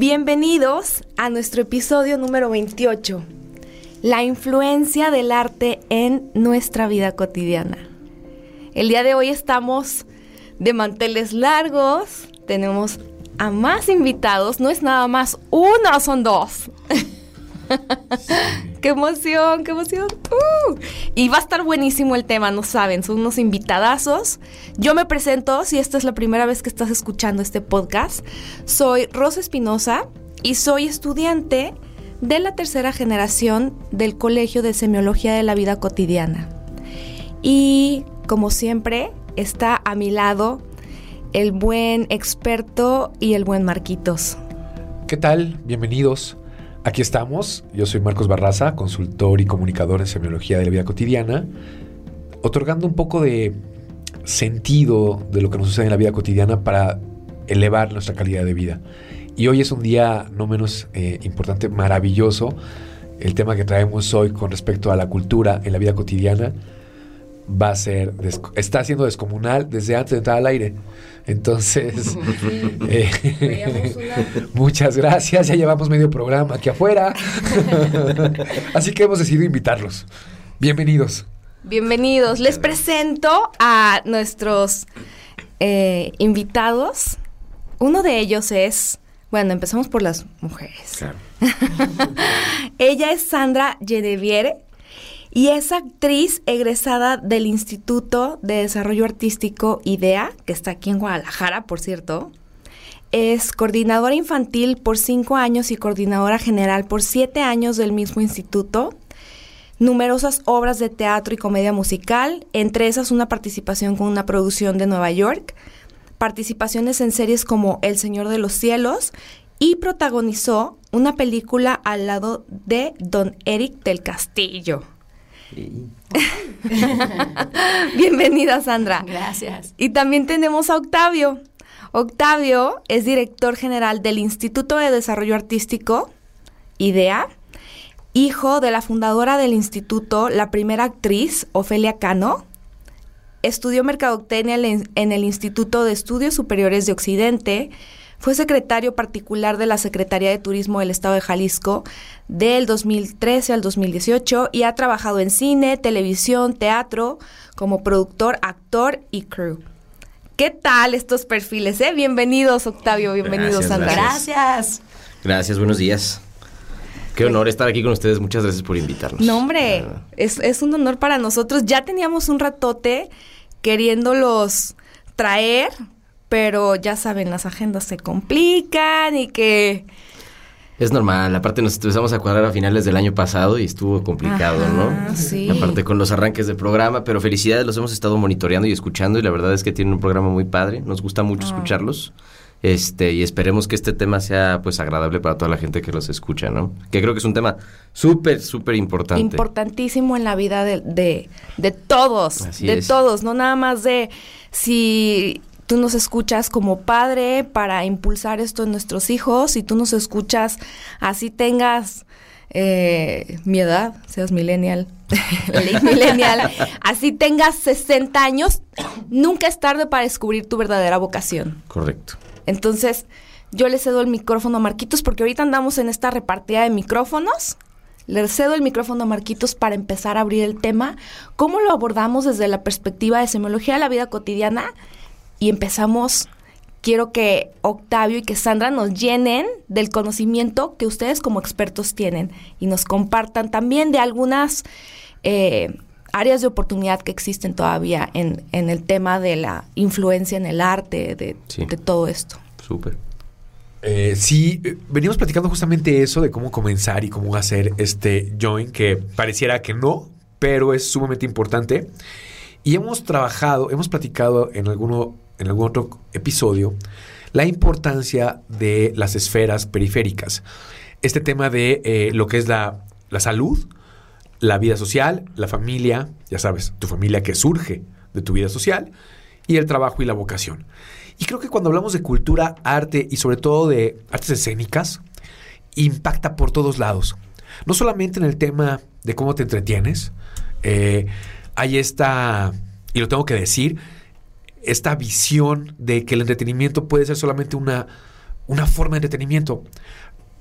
Bienvenidos a nuestro episodio número 28, la influencia del arte en nuestra vida cotidiana. El día de hoy estamos de manteles largos, tenemos a más invitados, no es nada más uno, son dos. ¡Qué emoción, qué emoción! ¡Uh! Y va a estar buenísimo el tema, no saben, son unos invitadazos. Yo me presento, si esta es la primera vez que estás escuchando este podcast, soy Rosa Espinosa y soy estudiante de la tercera generación del Colegio de Semiología de la Vida Cotidiana. Y como siempre, está a mi lado el buen experto y el buen Marquitos. ¿Qué tal? Bienvenidos. Aquí estamos, yo soy Marcos Barraza, consultor y comunicador en semiología de la vida cotidiana, otorgando un poco de sentido de lo que nos sucede en la vida cotidiana para elevar nuestra calidad de vida. Y hoy es un día no menos eh, importante, maravilloso, el tema que traemos hoy con respecto a la cultura en la vida cotidiana va a ser, está siendo descomunal desde antes de entrar al aire. Entonces, eh, muchas gracias, ya llevamos medio programa aquí afuera. Así que hemos decidido invitarlos. Bienvenidos. Bienvenidos. Les presento a nuestros eh, invitados. Uno de ellos es, bueno, empezamos por las mujeres. Ella es Sandra Geneviere y es actriz egresada del Instituto de Desarrollo Artístico IDEA, que está aquí en Guadalajara, por cierto. Es coordinadora infantil por cinco años y coordinadora general por siete años del mismo instituto. Numerosas obras de teatro y comedia musical, entre esas una participación con una producción de Nueva York, participaciones en series como El Señor de los Cielos y protagonizó una película al lado de Don Eric del Castillo. Bienvenida, Sandra. Gracias. Y también tenemos a Octavio. Octavio es director general del Instituto de Desarrollo Artístico, IDEA, hijo de la fundadora del instituto, la primera actriz, Ofelia Cano. Estudió mercadotecnia en el Instituto de Estudios Superiores de Occidente, fue secretario particular de la Secretaría de Turismo del Estado de Jalisco del 2013 al 2018 y ha trabajado en cine, televisión, teatro, como productor, actor y crew. ¿Qué tal estos perfiles? Eh? Bienvenidos, Octavio. Bienvenidos, Sandra. Gracias. Gracias, buenos días. Qué honor estar aquí con ustedes. Muchas gracias por invitarnos. No, hombre, es, es un honor para nosotros. Ya teníamos un ratote queriéndolos traer, pero ya saben, las agendas se complican y que... Es normal, aparte nos empezamos a cuadrar a finales del año pasado y estuvo complicado, ¿no? Sí. Aparte con los arranques del programa, pero felicidades, los hemos estado monitoreando y escuchando y la verdad es que tienen un programa muy padre, nos gusta mucho Ah. escucharlos. Este, y esperemos que este tema sea pues agradable para toda la gente que los escucha, ¿no? Que creo que es un tema súper, súper importante. Importantísimo en la vida de, de, de todos, Así de es. todos, no nada más de si tú nos escuchas como padre para impulsar esto en nuestros hijos, si tú nos escuchas así tengas eh, mi edad, seas millennial, millennial, así tengas 60 años, nunca es tarde para descubrir tu verdadera vocación. Correcto. Entonces, yo le cedo el micrófono a Marquitos porque ahorita andamos en esta repartida de micrófonos. Le cedo el micrófono a Marquitos para empezar a abrir el tema. ¿Cómo lo abordamos desde la perspectiva de semiología de la vida cotidiana? Y empezamos, quiero que Octavio y que Sandra nos llenen del conocimiento que ustedes como expertos tienen y nos compartan también de algunas eh, áreas de oportunidad que existen todavía en, en el tema de la influencia en el arte, de, Sí. de todo esto. Súper. Eh, sí, eh, venimos platicando justamente eso de cómo comenzar y cómo hacer este join, que pareciera que no, pero es sumamente importante. Y hemos trabajado, hemos platicado en alguno, en algún otro episodio, la importancia de las esferas periféricas. Este tema de eh, lo que es la, la salud, la vida social, la familia, ya sabes, tu familia que surge de tu vida social, y el trabajo y la vocación. Y creo que cuando hablamos de cultura, arte y sobre todo de artes escénicas, impacta por todos lados. No solamente en el tema de cómo te entretienes, eh, hay esta, y lo tengo que decir, esta visión de que el entretenimiento puede ser solamente una, una forma de entretenimiento.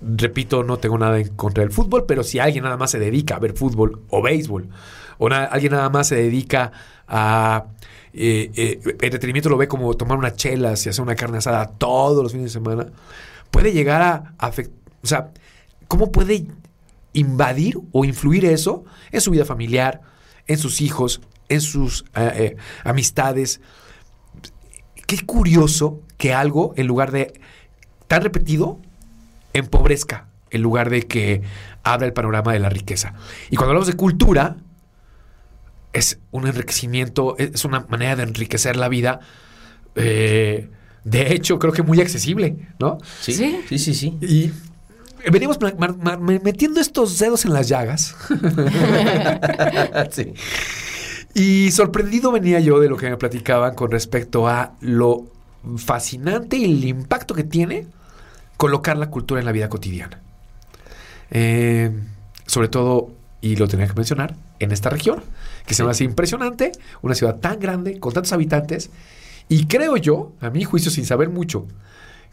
Repito, no tengo nada en contra del fútbol, pero si alguien nada más se dedica a ver fútbol o béisbol, o alguien nada más se dedica a eh, eh, entretenimiento, lo ve como tomar una chela, y hacer una carne asada todos los fines de semana, puede llegar a afectar, o sea, ¿cómo puede invadir o influir eso en su vida familiar, en sus hijos, en sus eh, amistades? Qué curioso que algo, en lugar de tan repetido, empobrezca, en lugar de que abra el panorama de la riqueza. Y cuando hablamos de cultura, es un enriquecimiento, es una manera de enriquecer la vida. Eh, de hecho, creo que muy accesible, ¿no? Sí, sí, sí, sí. Y venimos metiendo estos dedos en las llagas. sí. Y sorprendido venía yo de lo que me platicaban con respecto a lo fascinante y el impacto que tiene colocar la cultura en la vida cotidiana. Eh, sobre todo, y lo tenía que mencionar, en esta región, que se me hace impresionante, una ciudad tan grande, con tantos habitantes, y creo yo, a mi juicio, sin saber mucho,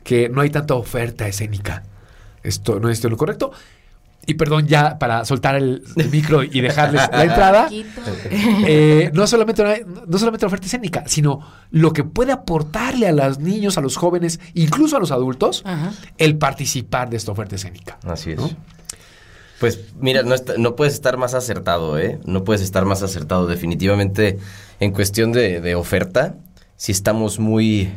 que no hay tanta oferta escénica. Esto no es lo correcto. Y perdón, ya para soltar el, micro y dejarles la entrada. Eh, no, solamente, no solamente la oferta escénica, sino lo que puede aportarle a los niños, a los jóvenes, incluso a los adultos, el participar de esta oferta escénica. Así es. Pues mira, no, no, puedes estar más acertado, ¿eh? No puedes estar más acertado. Definitivamente, en cuestión de, de oferta, si estamos muy...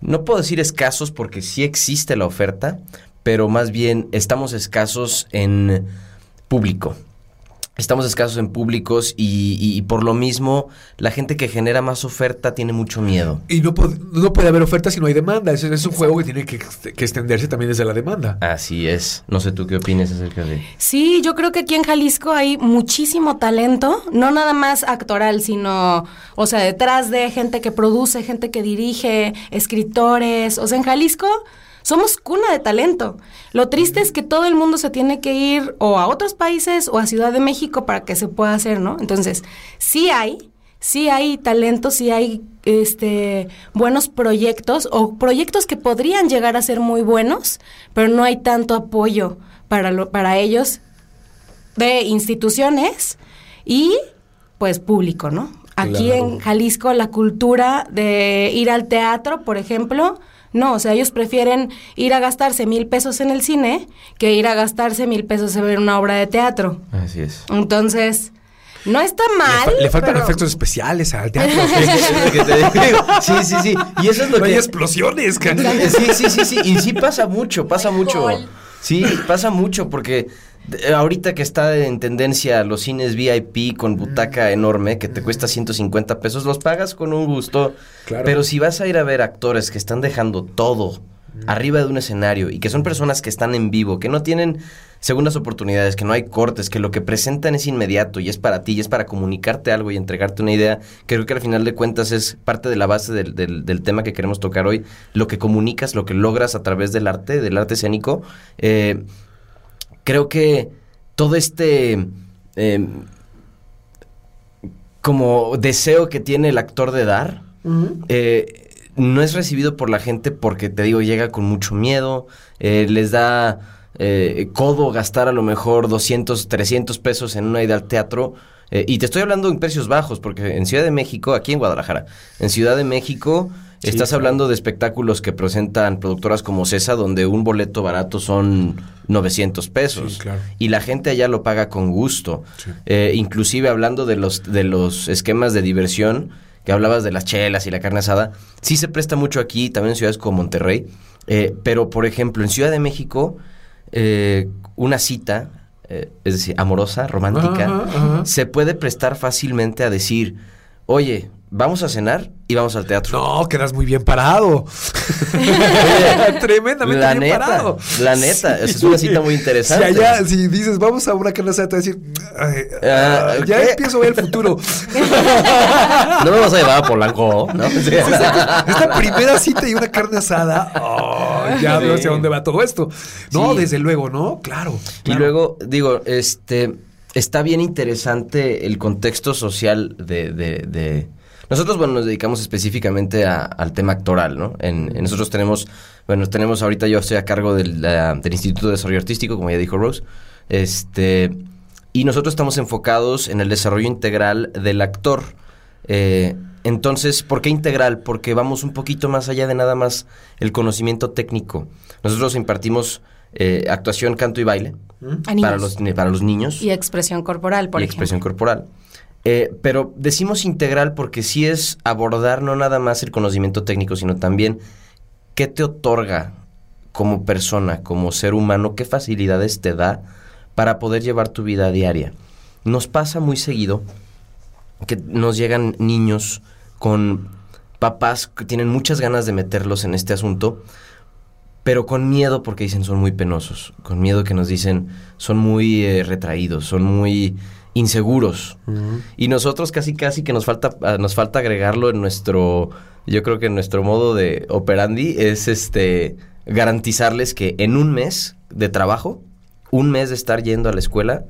No puedo decir escasos porque sí existe la oferta, pero más bien estamos escasos en público. Estamos escasos en públicos y, por lo mismo la gente que genera más oferta tiene mucho miedo. Y no, no puede haber oferta si no hay demanda. Es, es un juego que tiene que, que, extenderse también desde la demanda. Así es. No sé tú qué opinas acerca de... Sí, yo creo que aquí en Jalisco hay muchísimo talento, no nada más actoral, sino, o sea, detrás de gente que produce, gente que dirige, escritores. O sea, en Jalisco somos cuna de talento. Lo triste es que todo el mundo se tiene que ir o a otros países o a Ciudad de México para que se pueda hacer, ¿no? Entonces, sí hay, sí hay talento, sí hay este buenos proyectos o proyectos que podrían llegar a ser muy buenos, pero no hay tanto apoyo para lo, para ellos de instituciones y pues público, ¿no? Aquí en Jalisco la cultura de ir al teatro, por ejemplo, no, o sea, ellos prefieren ir a gastarse mil pesos en el cine que ir a gastarse mil pesos en ver una obra de teatro. Así es. Entonces, no está mal. Le, faltan efectos especiales al teatro. sí, sí, sí. Y eso es lo no que. Hay explosiones, Sí, sí, sí, sí. Y sí pasa mucho, pasa mucho. Sí, pasa mucho porque eh, ahorita que está en tendencia los cines VIP con butaca enorme que te cuesta 150 pesos, los pagas con un gusto. Pero si vas a ir a ver actores que están dejando todo arriba de un escenario y que son personas que están en vivo, que no tienen segundas oportunidades, que no hay cortes, que lo que presentan es inmediato y es para ti y es para comunicarte algo y entregarte una idea, creo que al final de cuentas es parte de la base del, del, tema que queremos tocar hoy, lo que comunicas, lo que logras a través del arte, del arte escénico. Eh, creo que todo este em, como deseo que tiene el actor de dar eh, no es recibido por la gente porque te digo llega con mucho miedo eh, les da eh, codo gastar a lo mejor 200 300 pesos en una ida al teatro y te estoy hablando en precios bajos porque en Ciudad de México aquí en Guadalajara en Ciudad de México Estás hablando de espectáculos que presentan productoras como CESA, donde un boleto barato son 900 pesos. Y la gente allá lo paga con gusto. Eh, inclusive hablando de los, de los esquemas de diversión, que hablabas de las chelas y la carne asada, sí se presta mucho aquí, también en ciudades como Monterrey. Eh, pero, por ejemplo, en Ciudad de México, eh, una cita, es decir, amorosa, romántica, se puede prestar fácilmente a decir, oye, vamos a cenar íbamos al teatro. No, quedas muy bien parado. Tremendamente la bien neta, parado. la neta, esa es una cita muy Si interesante. allá, si dices, vamos a una carne asada, te a decir, "Ay, Ah, ah, ya empiezo a ver el futuro. No me vas a llevar a Polanco, ¿no? Sí. Esta primera cita y una carne asada, oh, ya veo hacia dónde va todo esto. No, Sí. desde luego, ¿no? Claro. Y luego, digo, este, está bien interesante el contexto social de, de- de- Nosotros, bueno, nos dedicamos específicamente a- al tema actoral, ¿no? En, en nosotros tenemos, bueno, tenemos ahorita yo estoy a cargo del, la- del Instituto de Desarrollo Artístico, como ya dijo Rose, este, y nosotros estamos enfocados en el desarrollo integral del actor. Eh, entonces, ¿por qué integral? Porque vamos un poquito más allá de nada más el conocimiento técnico. Nosotros impartimos eh, actuación, canto y baile A niños. para los, para los niños Y expresión corporal, por y ejemplo. expresión corporal. Eh, pero decimos integral porque sí es abordar no nada más el conocimiento técnico, sino también qué te otorga como persona, como ser humano, qué facilidades te da para poder llevar tu vida diaria. Nos pasa muy seguido que nos llegan niños con papás que tienen muchas ganas de meterlos en este asunto, pero con miedo porque dicen son muy penosos, con miedo que nos dicen son muy eh, retraídos, son muy inseguros. Y nosotros casi casi que nos falta ah, nos falta agregarlo en nuestro yo creo que en nuestro modo de operandi es este garantizarles que en un mes de trabajo, un mes de estar yendo a la escuela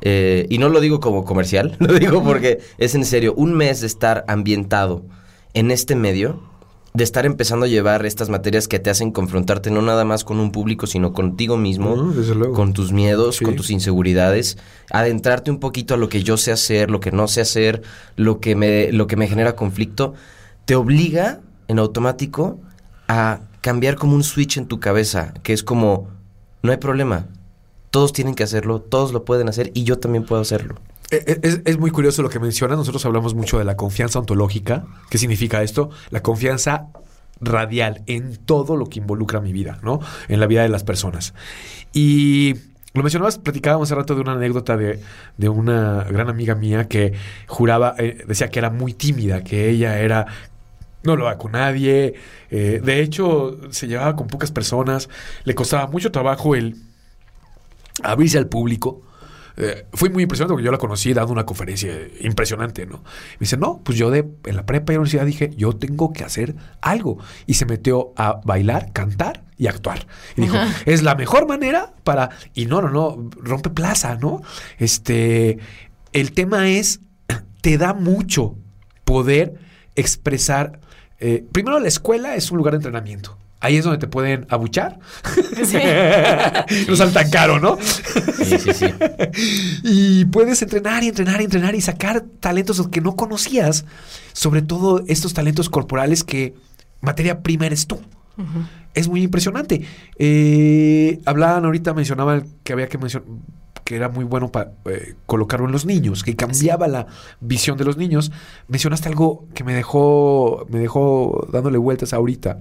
eh, y no lo digo como comercial, lo digo porque es en serio, un mes de estar ambientado en este medio, de estar empezando a llevar estas materias que te hacen confrontarte no nada más con un público, sino contigo mismo, con tus miedos, Sí. con tus inseguridades, adentrarte un poquito a lo que yo sé hacer, lo que no sé hacer, lo que me, lo que me genera conflicto, te obliga en automático a cambiar como un switch en tu cabeza, que es como, no hay problema, todos tienen que hacerlo, todos lo pueden hacer y yo también puedo hacerlo. Eh, eh, Es, es muy curioso lo que menciona. Nosotros hablamos mucho de la confianza ontológica. ¿Qué significa esto? La confianza radial en todo lo que involucra mi vida, ¿no? En la vida de las personas. Y lo mencionabas, platicábamos hace rato de una anécdota de, de una gran amiga mía que juraba, eh, decía que era muy tímida, que ella era no lo va con nadie. de hecho, se llevaba con pocas personas. Le costaba mucho trabajo el abrirse al público. Eh, fue muy impresionante porque yo la conocí dando una conferencia impresionante, ¿no? Me dice, no, pues yo de, en la prepa y la universidad dije, yo tengo que hacer algo. Y se metió a bailar, cantar y actuar. Y dijo, es la mejor manera para... Y no, no, no, rompe plaza, ¿no? Este, el tema es, te da mucho poder expresar... eh, primero, la escuela es un lugar de entrenamiento. Ahí es donde te pueden abuchar. no sale tan caro, ¿no? Sí, sí, sí. y puedes entrenar y entrenar y entrenar y sacar talentos que no conocías. Sobre todo estos talentos corporales que materia prima eres tú. Es muy impresionante. Eh, hablaban ahorita, mencionaban que había que mencionar que era muy bueno para colocarlo en los niños, que cambiaba la visión de los niños. Mencionaste algo que me dejó, me dejó dándole vueltas ahorita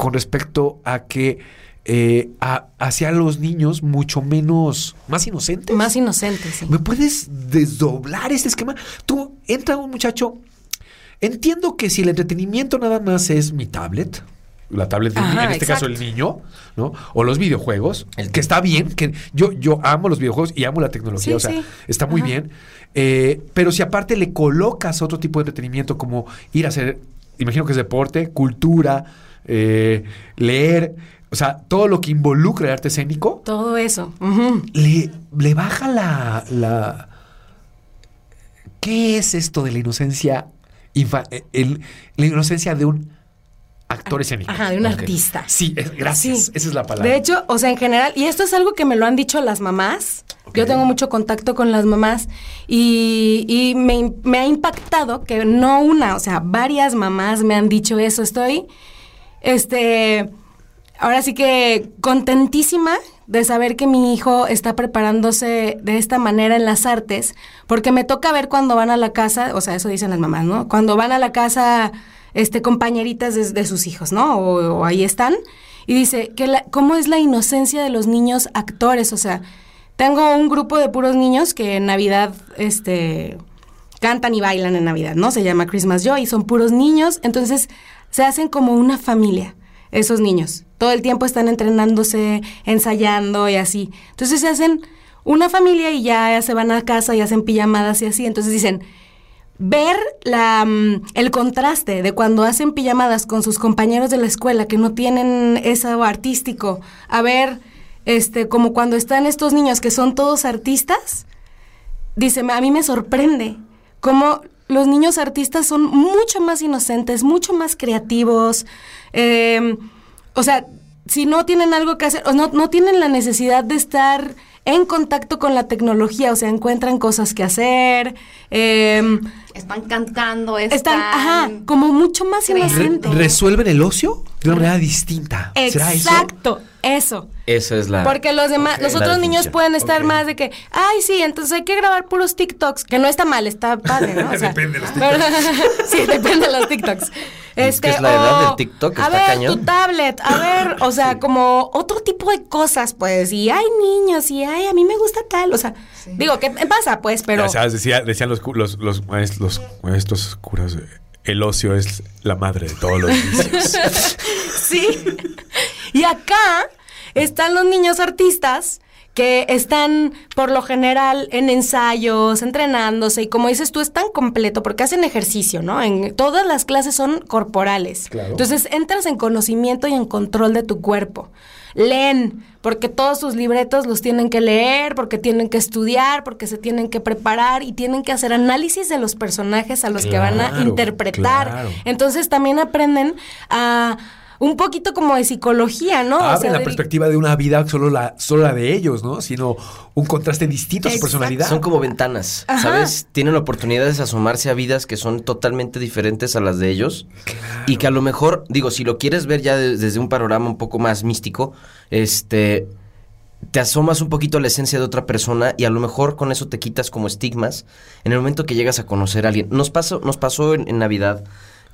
con respecto a que eh, a- hacia los niños mucho menos, más inocentes. Más inocente, sí. ¿Me puedes desdoblar este esquema? Tú, entra un muchacho. Entiendo que si el entretenimiento nada más es mi tablet, la tablet del Ajá, en este caso el niño, ¿no? O los videojuegos, El- que está bien, que yo, yo amo los videojuegos y amo la tecnología, Sí, o sea, sí. está muy Ajá. bien. Eh, pero si aparte le colocas otro tipo de entretenimiento como ir a hacer, imagino que es deporte, cultura, eh, leer, o sea, todo lo que involucra el arte escénico, Todo eso. le, le baja la, la... ¿Qué es esto de la inocencia? infa- eh, el- la inocencia de un actor escénico. Ajá, de un artista. Sí, es- gracias. Sí. Esa es la palabra. De hecho, o sea, en general, y esto es algo que me lo han dicho las mamás. Yo tengo mucho contacto con las mamás y, y me, im- me ha impactado que no una, o sea, varias mamás me han dicho eso. Estoy, este, ahora sí que contentísima de saber que mi hijo está preparándose de esta manera en las artes, porque me toca ver cuando van a la casa, o sea, eso dicen las mamás, ¿no? Cuando van a la casa, este, compañeritas de, sus hijos, ¿no? O, o ahí están. Y dice, que la- ¿cómo es la inocencia de los niños actores? O sea, tengo un grupo de puros niños que en Navidad, este, cantan y bailan en Navidad, ¿no? Se llama Christmas Joy y son puros niños, entonces se hacen como una familia esos niños. Todo el tiempo están entrenándose, ensayando y así. Entonces se hacen una familia y ya se van a casa y hacen pijamadas y así. Entonces dicen, ver la, mm, el contraste de cuando hacen pijamadas con sus compañeros de la escuela que no tienen eso artístico, a ver, este, como cuando están estos niños que son todos artistas, dice, a mí me sorprende cómo los niños artistas son mucho más inocentes, mucho más creativos. Eh, o sea, si no tienen algo que hacer, o no, no tienen la necesidad de estar en contacto con la tecnología, o sea, encuentran cosas que hacer. Eh, están cantando, están... están ajá, como mucho más inocentes. ¿Resuelven el ocio de una manera distinta? ¿Será eso? Exacto, eso. Esa es la. Porque los demás, los otros niños pueden estar más de que, ay, sí, entonces hay que grabar puros TikToks, que no está mal, está padre, ¿no? O sea, Depende de los pero- sí, depende de los TikToks. Es que es la edad del TikTok, A está ver, cañón. tu tablet, a ver, o sea, como otro tipo de cosas, pues, y hay niños, y ay, a mí me gusta tal, o sea, digo, ¿qué pasa, pues? Pero... Ya sabes, decía- decían los, los, los, los maestros curas, el ocio es la madre de todos los vicios. Sí. Y acá están los niños artistas que están por lo general en ensayos, entrenándose y como dices tú es tan completo porque hacen ejercicio, ¿no? En todas las clases son corporales. Claro. Entonces entras en conocimiento y en control de tu cuerpo. Leen, porque todos sus libretos los tienen que leer, porque tienen que estudiar, porque se tienen que preparar y tienen que hacer análisis de los personajes a los que van a interpretar. claro. Entonces también aprenden a un poquito como de psicología, ¿no? O sea, la de- perspectiva de una vida solo la, solo la de ellos, ¿no? Sino un contraste distinto a su personalidad. Son como ventanas, Ajá. ¿sabes? Tienen oportunidades de asomarse a vidas que son totalmente diferentes a las de ellos. Y que a lo mejor, digo, si lo quieres ver ya de- desde un panorama un poco más místico, este te asomas un poquito a la esencia de otra persona y a lo mejor con eso te quitas como estigmas en el momento que llegas a conocer a alguien. Nos pasó, nos pasó en, en Navidad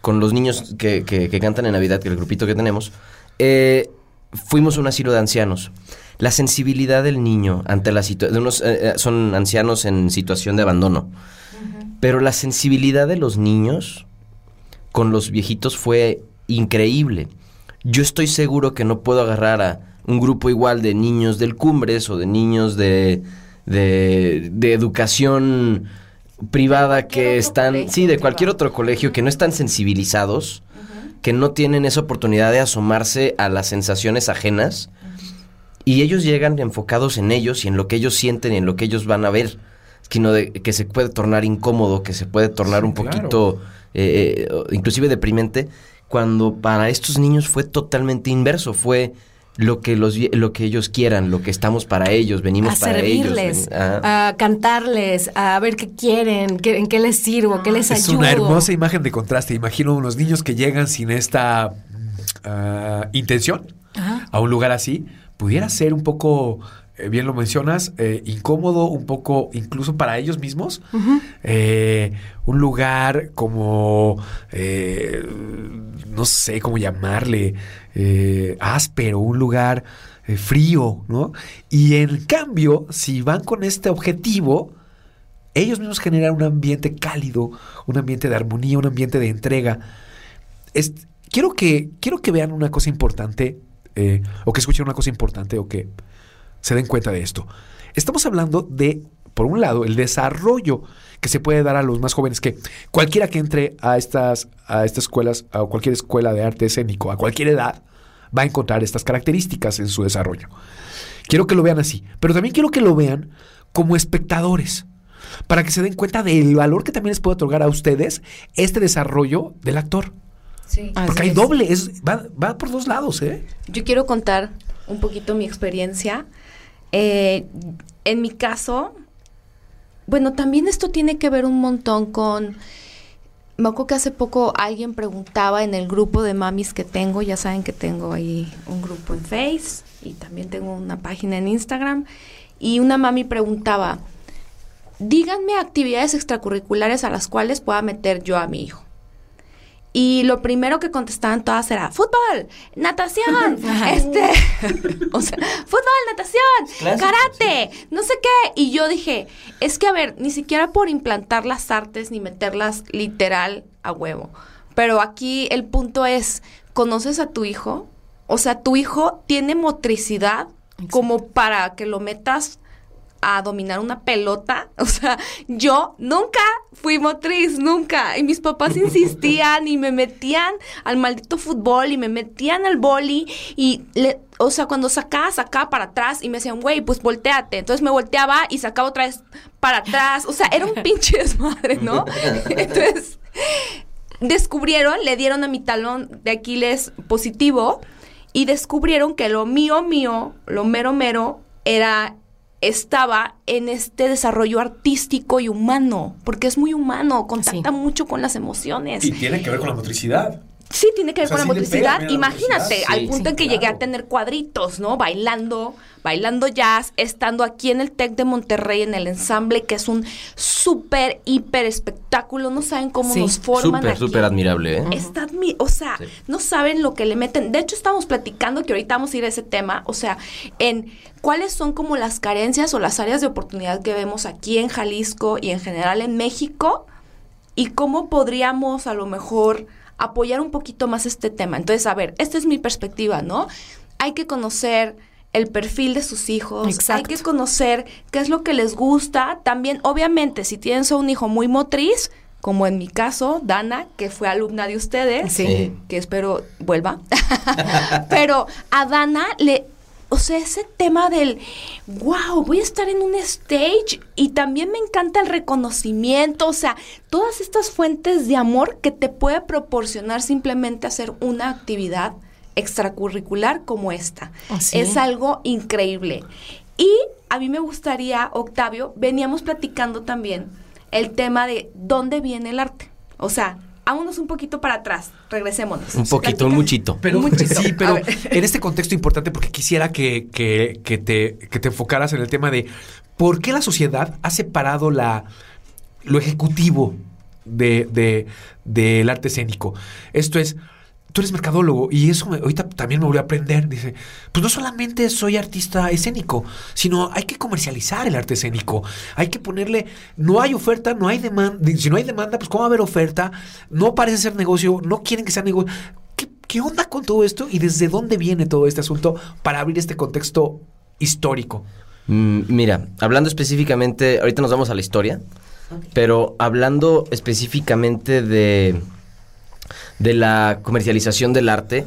con los niños que, que- que cantan en Navidad, que es el grupito que tenemos. eh, fuimos a un asilo de ancianos. La sensibilidad del niño ante la situación, son ancianos en situación de abandono, pero la sensibilidad de los niños con los viejitos fue increíble. Yo estoy seguro que no puedo agarrar a un grupo igual de niños del Cumbres o de niños de, de, de educación privada que están, colegio sí, de privado. cualquier otro colegio, que no están sensibilizados, que no tienen esa oportunidad de asomarse a las sensaciones ajenas. Y ellos llegan enfocados en ellos y en lo que ellos sienten y en lo que ellos van a ver. Sino de que se puede tornar incómodo, que se puede tornar Sí, un claro. poquito, eh, eh, inclusive deprimente, cuando para estos niños fue totalmente inverso. Fue lo que, los, vie- lo que ellos quieran, lo que estamos para ellos, venimos a para servirles, ellos. ven- ah. a cantarles, a ver qué quieren, qué- en qué les sirvo, qué les Es ayudo. una hermosa imagen de contraste. Imagino unos niños que llegan sin esta ah, intención Ajá. a un lugar así. Pudiera ser un poco, eh, bien lo mencionas, eh, incómodo, un poco incluso para ellos mismos. Eh, un lugar como, no sé cómo llamarle, áspero, un lugar frío, ¿no? Y en cambio, si van con este objetivo, ellos mismos generan un ambiente cálido, un ambiente de armonía, un ambiente de entrega. Es- quiero, que, quiero que vean una cosa importante, o que escuchen una cosa importante, o que se den cuenta de esto. Estamos hablando de, por un lado, el desarrollo que se puede dar a los más jóvenes, que cualquiera que entre a estas, a estas escuelas, a cualquier escuela de arte escénico, a cualquier edad, va a encontrar estas características en su desarrollo. Quiero que lo vean así, pero también quiero que lo vean como espectadores, para que se den cuenta del valor que también les puede otorgar a ustedes este desarrollo del actor. Sí. Porque hay doble, es, va, va por dos lados, ¿eh? Yo quiero contar un poquito mi experiencia. Eh, en mi caso, bueno, también esto tiene que ver un montón con... Me acuerdo que hace poco alguien preguntaba en el grupo de mamis que tengo, ya saben que tengo ahí un grupo en Face y también tengo una página en Instagram, y una mami preguntaba, díganme actividades extracurriculares a las cuales pueda meter yo a mi hijo. Y lo primero que contestaban todas era fútbol, natación, este, o sea, fútbol, natación, Clásico, karate, no sé qué. Y yo dije, es que a ver, ni siquiera por implantar las artes ni meterlas literal a huevo. Pero aquí el punto es, ¿conoces a tu hijo? O sea, tu hijo tiene motricidad como para que lo metas a dominar una pelota. O sea, yo nunca fui motriz, nunca. Y mis papás insistían y me metían al maldito fútbol y me metían al boli y le, o sea, cuando sacaba, sacaba para atrás y me decían, güey, pues volteate. Entonces me volteaba y sacaba otra vez para atrás. O sea, era un pinche desmadre, ¿no? Entonces, descubrieron, le dieron a mi talón de Aquiles positivo y descubrieron que lo mío, mío, lo mero, mero, era estaba en este desarrollo artístico y humano, porque es muy humano, contacta Sí. mucho con las emociones. Y tiene que ver con la motricidad. Sí, tiene que ver O sea, con la sí motricidad. pega Imagínate, motricidad. al punto sí, en que llegué a tener cuadritos, ¿no? Bailando, bailando jazz, estando aquí en el TEC de Monterrey, en el ensamble, que es un súper, hiper espectáculo. No saben cómo Sí. nos forman Súper, aquí. súper admirable, ¿eh? Está admi- o sea, Sí. no saben lo que le meten. De hecho, estamos platicando que ahorita vamos a ir a ese tema, o sea, en cuáles son como las carencias o las áreas de oportunidad que vemos aquí en Jalisco y en general en México y cómo podríamos a lo mejor apoyar un poquito más este tema. Entonces, a ver, esta es mi perspectiva, ¿no? Hay que conocer el perfil de sus hijos, Exacto. hay que conocer qué es lo que les gusta. También, obviamente, si tienes a un hijo muy motriz, como en mi caso, Dana, que fue alumna de ustedes, Sí. Que espero vuelva. Pero a Dana le, o sea, ese tema del, wow, voy a estar en un stage y también me encanta el reconocimiento, o sea, todas estas fuentes de amor que te puede proporcionar simplemente hacer una actividad extracurricular como esta. Oh, sí. Es algo increíble. Y a mí me gustaría, Octavio, veníamos platicando también el tema de dónde viene el arte. O sea, vámonos un poquito para atrás, regresémonos. Un poquito, un muchito. Pero Un muchito. sí, pero en este contexto importante, porque quisiera que, que- que te, que te enfocaras en el tema de por qué la sociedad ha separado la, lo ejecutivo de, de- del arte escénico. Esto es, tú eres mercadólogo y eso me- ahorita también me volvió a aprender. Dice, pues no solamente soy artista escénico, sino hay que comercializar el arte escénico. Hay que ponerle, no hay oferta, no hay demanda. Si no hay demanda, pues ¿cómo va a haber oferta? No parece ser negocio, no quieren que sea negocio. ¿Qué, qué onda con todo esto y desde dónde viene todo este asunto para abrir este contexto histórico? Mm, Mira, hablando específicamente, ahorita nos vamos a la historia, pero hablando específicamente de, de la comercialización del arte,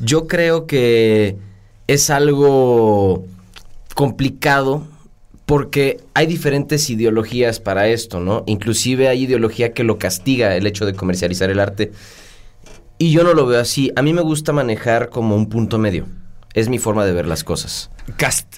yo creo que es algo complicado porque hay diferentes ideologías para esto, ¿no? Inclusive hay ideología que lo castiga el hecho de comercializar el arte. Y yo no lo veo así. A mí me gusta manejar como un punto medio. Es mi forma de ver las cosas.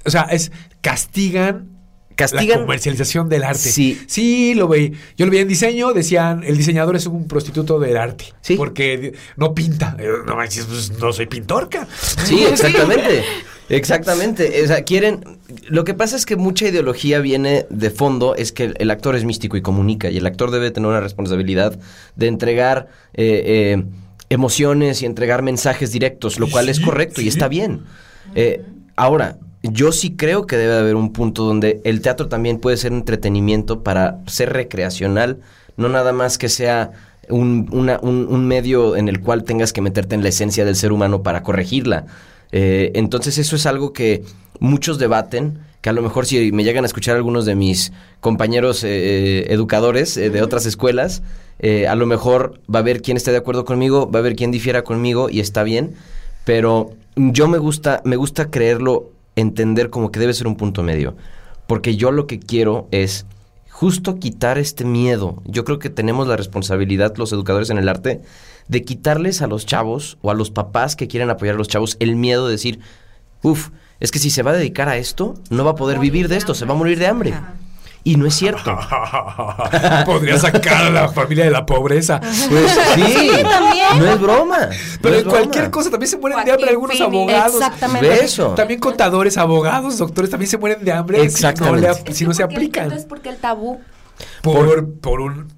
O sea, es castigan la Castigan comercialización del arte. Sí. Sí, lo veí. Yo lo vi en diseño, decían, el diseñador es un prostituto del arte. Sí. Porque no pinta. Eh, No pues, no soy pintorca. Sí, exactamente. Exactamente. O sea, quieren. Lo que pasa es que mucha ideología viene de fondo, es que el, el actor es místico y comunica, y el actor debe tener una responsabilidad de entregar eh, eh, emociones y entregar mensajes directos, lo cual es Sí, correcto y está bien. Eh, ahora, yo sí creo que debe de haber un punto donde el teatro también puede ser entretenimiento para ser recreacional, no nada más que sea un, una- un- un medio en el cual tengas que meterte en la esencia del ser humano para corregirla. Eh, entonces eso es algo que muchos debaten, que a lo mejor si me llegan a escuchar algunos de mis compañeros eh, eh, educadores eh, de otras escuelas, a lo mejor va a haber quien esté de acuerdo conmigo, va a haber quien difiera conmigo y está bien, pero yo me gusta, me gusta creerlo, entender como que debe ser un punto medio, porque yo lo que quiero es justo quitar este miedo. Yo creo que tenemos la responsabilidad, los educadores en el arte, de quitarles a los chavos o a los papás que quieren apoyar a los chavos el miedo de decir, uff, es que si se va a dedicar a esto, no va a poder vivir de esto, se va a morir de hambre. Y no es cierto. Podría sacar a la familia de la pobreza. Pues sí, también. no es broma. Pero no en es cualquier broma. cosa también se mueren de hambre algunos abogados. Exactamente. Eso. También contadores, abogados, doctores también se mueren de hambre si no, Exactamente. le- si no se aplican. Entonces, ¿por qué el tabú? Por, por un.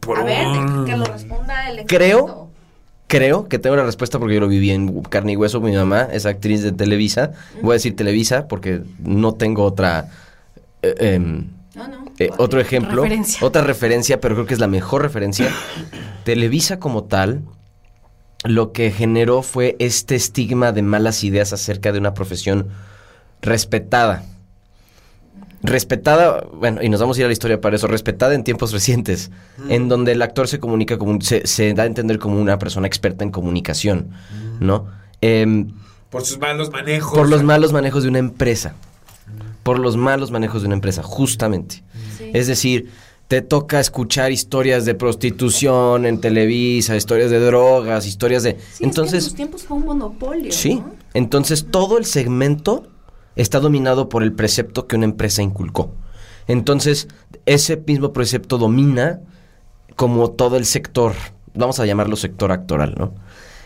Por A ver, un- que lo responda el Creo- experto. creo que tengo la respuesta porque yo lo viví en carne y hueso. Mi mamá es actriz de Televisa. Voy a decir Televisa porque no tengo otra... eh, em, No, no. eh, otro ejemplo, Referencia. otra referencia, pero creo que es la mejor referencia. Televisa como tal, lo que generó fue este estigma de malas ideas acerca de una profesión respetada. Respetada, bueno, y nos vamos a ir a la historia para eso, respetada en tiempos recientes, en donde el actor se comunica como, un- se, se da a entender como una persona experta en comunicación, ¿no? Em, Por sus malos manejos. por los malos manejos de una empresa. Por los malos manejos de una empresa, justamente. Es decir, te toca escuchar historias de prostitución en Televisa, historias de drogas, historias de... entonces, tiempos fue un monopolio. sí. Entonces todo el segmento está dominado por el precepto que una empresa inculcó. Entonces, ese mismo precepto domina como todo el sector, vamos a llamarlo sector actoral, ¿no?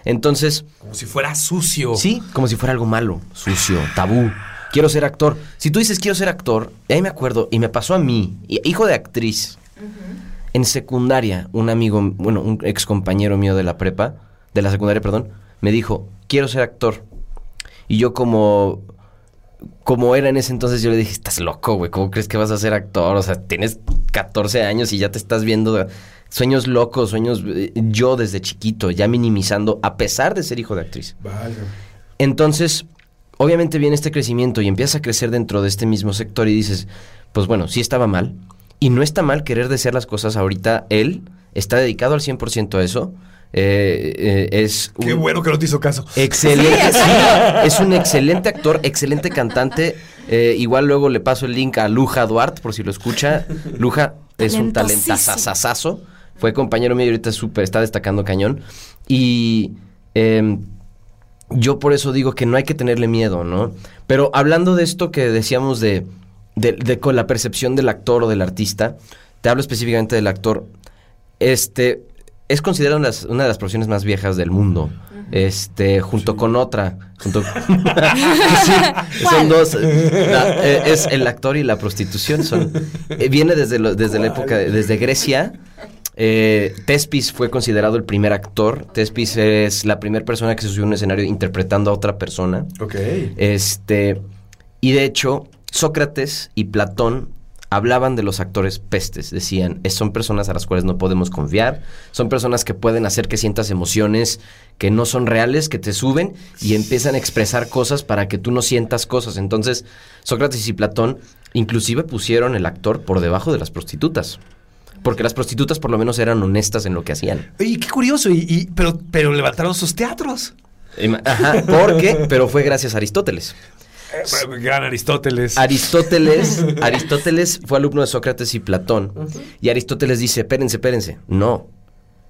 Entonces, Como si fuera sucio. Sí, como si fuera algo malo, sucio, tabú. Quiero ser actor. Si tú dices quiero ser actor, y ahí me acuerdo, y me pasó a mí, hijo de actriz. En secundaria, un amigo, bueno, un ex compañero mío de la prepa, de la secundaria, perdón, me dijo, quiero ser actor. Y yo como, como era en ese entonces, yo le dije, estás loco, güey, ¿cómo crees que vas a ser actor? O sea, tienes 14 años y ya te estás viendo sueños locos, sueños, eh, yo desde chiquito, ya minimizando, a pesar de ser hijo de actriz. Vale. Entonces, obviamente viene este crecimiento y empiezas a crecer dentro de este mismo sector y dices, pues bueno, sí estaba mal. Y no está mal querer desear las cosas ahorita. Él está dedicado al 100% a eso. Eh, eh, es Qué un bueno que no te hizo caso. excelente, sí, es un excelente actor, excelente cantante. Eh, igual luego le paso el link a Luja Duarte por si lo escucha. Luja es un talentazazazazo. Fue compañero mío y ahorita es súper, está destacando cañón. Y em, yo por eso digo que no hay que tenerle miedo, ¿no? Pero hablando de esto que decíamos de, de, de con la percepción del actor o del artista, te hablo específicamente del actor. Este es considerada una de las, una de las profesiones más viejas del mundo. Este, junto con otra. Junto, Sí, son dos. La- eh, es el actor y la prostitución. Son, eh, viene desde, lo- desde la época, de- desde Grecia. Eh, Tespis fue considerado el primer actor. Tespis es la primera persona que se subió a un escenario interpretando a otra persona. Ok. Este, y de hecho, Sócrates y Platón hablaban de los actores pestes. Decían, "Es- son personas a las cuales no podemos confiar, son personas que pueden hacer que sientas emociones que no son reales, que te suben y empiezan a expresar cosas para que tú no sientas cosas. Entonces, Sócrates y Platón inclusive pusieron el actor por debajo de las prostitutas. Porque las prostitutas por lo menos eran honestas en lo que hacían. Oye, qué curioso. Y, y- pero, pero levantaron sus teatros. Ajá, porque, pero fue gracias a Aristóteles. Eh, Gran Aristóteles. Aristóteles, Aristóteles fue alumno de Sócrates y Platón. Y Aristóteles dice, espérense, espérense. No,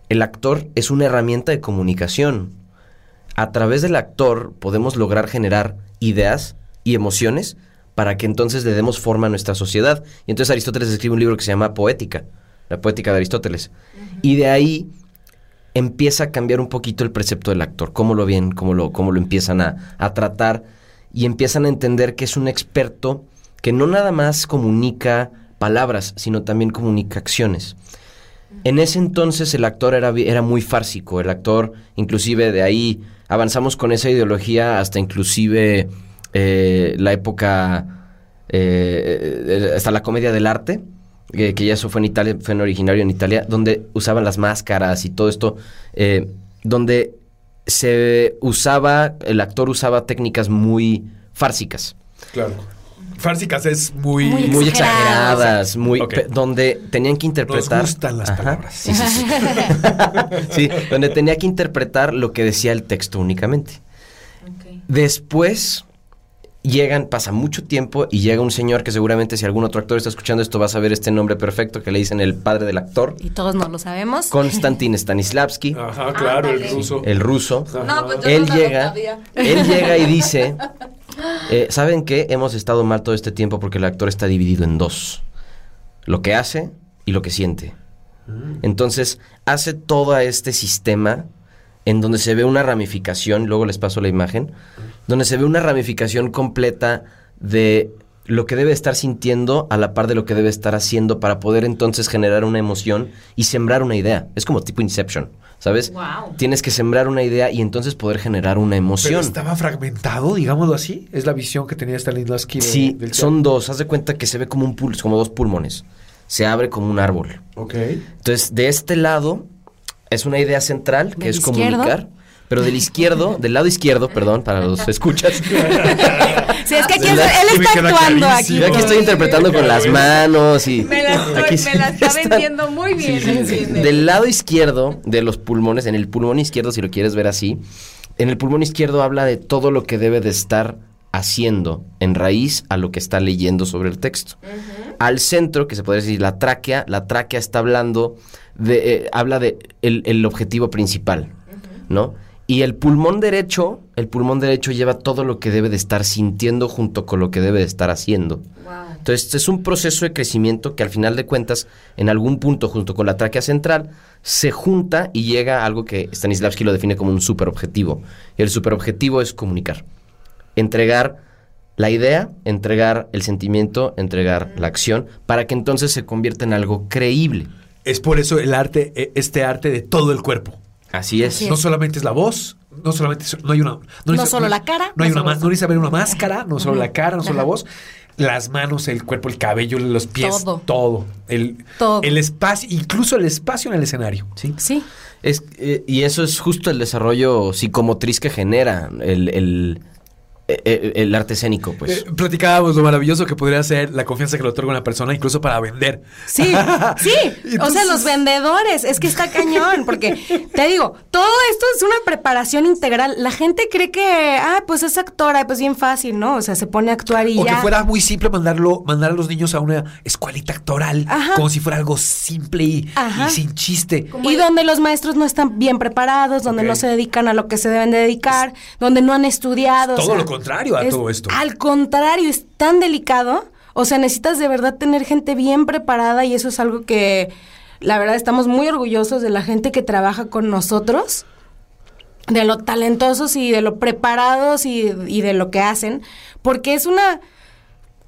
el actor es una herramienta de comunicación. A través del actor podemos lograr generar ideas y emociones para que entonces le demos forma a nuestra sociedad. Y entonces Aristóteles escribe un libro que se llama Poética, la poética de Aristóteles. Y de ahí empieza a cambiar un poquito el precepto del actor, cómo lo ven, cómo lo, cómo lo empiezan a, a tratar y empiezan a entender que es un experto que no nada más comunica palabras, sino también comunica acciones. En ese entonces el actor era, era muy fársico, el actor inclusive de ahí avanzamos con esa ideología hasta inclusive eh, la época, eh, eh, hasta la comedia del arte, que ya eso fue en Italia, fue en originario en Italia, donde usaban las máscaras y todo esto, eh, donde se usaba, el actor usaba técnicas muy fársicas. Claro. Fársicas es muy. Muy Muy Exageradas. muy donde tenían que interpretar. Nos gustan las Ajá, palabras. Sí, sí, sí. Sí, donde tenía que interpretar lo que decía el texto únicamente. Después llegan, pasa mucho tiempo y llega un señor que seguramente si algún otro actor está escuchando esto va a saber este nombre perfecto que le dicen el padre del actor, Y todos no lo sabemos. Konstantin Stanislavski, Ajá, claro, el ruso. el ruso. No, pues yo Él no llega, él llega y dice, eh, ¿saben qué? Hemos estado mal todo este tiempo porque el actor está dividido en dos. Lo que hace y lo que siente. Entonces, hace todo este sistema en donde se ve una ramificación, luego les paso la imagen, donde se ve una ramificación completa de lo que debe estar sintiendo a la par de lo que debe estar haciendo para poder entonces generar una emoción y sembrar una idea. Es como tipo Inception, ¿sabes? Guau. Tienes que sembrar una idea y entonces poder generar una Pero emoción. estaba fragmentado, digámoslo así. Es la visión que tenía Stanislavski. de- Sí, del son dos. Haz de cuenta que se ve como un pulso, como dos pulmones. Se abre como un árbol. Ok. Entonces, de este lado es una idea central que ¿Del es izquierdo? comunicar. Pero del izquierdo, del lado izquierdo, perdón, para los escuchas. Sí, es que aquí él está actuando clarísimo. Yo aquí estoy interpretando con las manos y. Me la, estoy- aquí me la está está- vendiendo muy bien. Del lado izquierdo de los pulmones, en el pulmón izquierdo, si lo quieres ver así, en el pulmón izquierdo habla de todo lo que debe de estar haciendo en raíz a lo que está leyendo sobre el texto. Al centro, que se podría decir la tráquea, la tráquea está hablando de, eh, habla de el, el objetivo principal, ¿no? Y el pulmón derecho, el pulmón derecho lleva todo lo que debe de estar sintiendo junto con lo que debe de estar haciendo. Entonces, es un proceso de crecimiento que al final de cuentas, en algún punto, junto con la tráquea central, se junta y llega a algo que Stanislavski lo define como un superobjetivo. Y el superobjetivo es comunicar. Entregar la idea, entregar el sentimiento, entregar la acción, para que entonces se convierta en algo creíble. Es por eso el arte, eh, este arte de todo el cuerpo. Así es. Así es. No solamente es la voz, no solamente es- no hay una No necesita- solo la cara, no hay una no necesita ver una máscara, no solo la cara, no solo la voz, las manos, el cuerpo, el cabello, los pies, Todo. todo, el Todo. el espacio, incluso el espacio en el escenario. Sí. Sí. Es, eh, y eso es justo el desarrollo psicomotriz que genera el, el, el- el arte escénico, pues. Eh, platicábamos lo maravilloso que podría ser la confianza que le otorga una persona, incluso para vender. Sí, sí. o sea, los vendedores, es que está cañón, porque te digo, todo esto es una preparación integral. La gente cree que, ah, pues es actora, pues bien fácil, ¿no? O sea, se pone a actuar y O ya. que fuera muy simple mandarlo, mandar a los niños a una escuelita actoral, Ajá. como si fuera algo simple y, sin chiste. Y donde los maestros no están bien preparados, donde no se dedican a lo que se deben de dedicar, donde no han estudiado. o todo sea, lo contrario a es- todo esto. Al contrario, es tan delicado. O sea, necesitas de verdad tener gente bien preparada y eso es algo que, la verdad, estamos muy orgullosos de la gente que trabaja con nosotros, de lo talentosos y de lo preparados y, y de lo que hacen, porque es una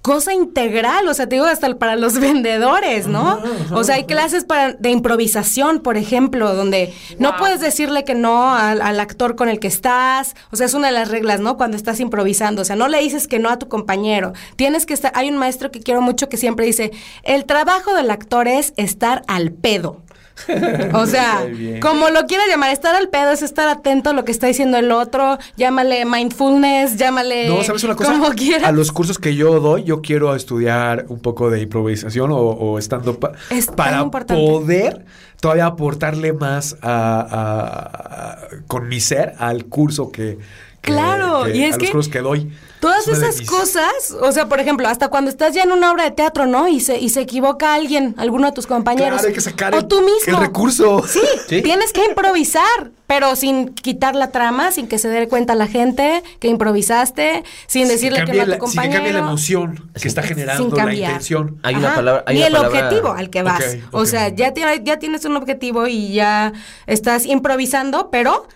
cosa integral, o sea, te digo hasta para los vendedores, ¿no? O sea, hay clases para de improvisación, por ejemplo, donde no puedes decirle que no al, al actor con el que estás, o sea, es una de las reglas, ¿no? Cuando estás improvisando, o sea, no le dices que no a tu compañero. Tienes que estar, hay un maestro que quiero mucho que siempre dice, "El trabajo del actor es estar al pedo." O sea, como lo quieras llamar, estar al pedo es estar atento a lo que está diciendo el otro, llámale mindfulness, llámale No, ¿sabes una cosa? como quieras. A los cursos que yo doy, yo quiero estudiar un poco de improvisación o, o estando Es tan para importante. poder todavía aportarle más a, a- a- con mi ser al curso que, que- Claro, que- y es a que los cursos que doy. Todas Es esas cosas, o sea, por ejemplo, hasta cuando estás ya en una obra de teatro, ¿no? Y se, y se equivoca alguien, alguno de tus compañeros. Claro, hay que sacar o tú mismo. el recurso. Sí, Sí. tienes que improvisar, pero sin quitar la trama, sin que se dé cuenta la gente que improvisaste, sin decirle que, cambie no a tu la, sin que compañero. cambie la emoción que está generando Sin la intención. Hay una palabra- hay Ni una el palabra- objetivo al que vas. Ok, O ok. sea, ya, ya tienes un objetivo y ya estás improvisando, pero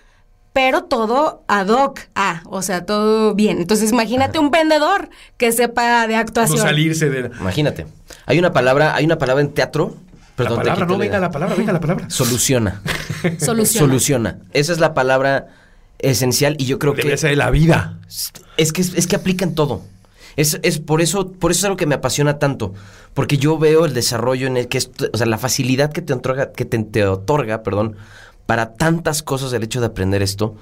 pero todo ad hoc a, o sea, todo bien. Entonces, imagínate un vendedor que sepa de No actuación. salirse de la, Imagínate. Hay una palabra, hay una palabra en teatro. Perdón, la palabra. No, venga la palabra, venga la palabra. Soluciona. Soluciona. Soluciona. Esa es la palabra esencial y yo creo Debería que ser de la vida. es que es que aplica en todo. Es, es por eso, por eso es algo que me apasiona tanto, porque yo veo el desarrollo en el que esto- o sea, la facilidad que te otorga, que te, te otorga, perdón, para tantas cosas el hecho de aprender esto,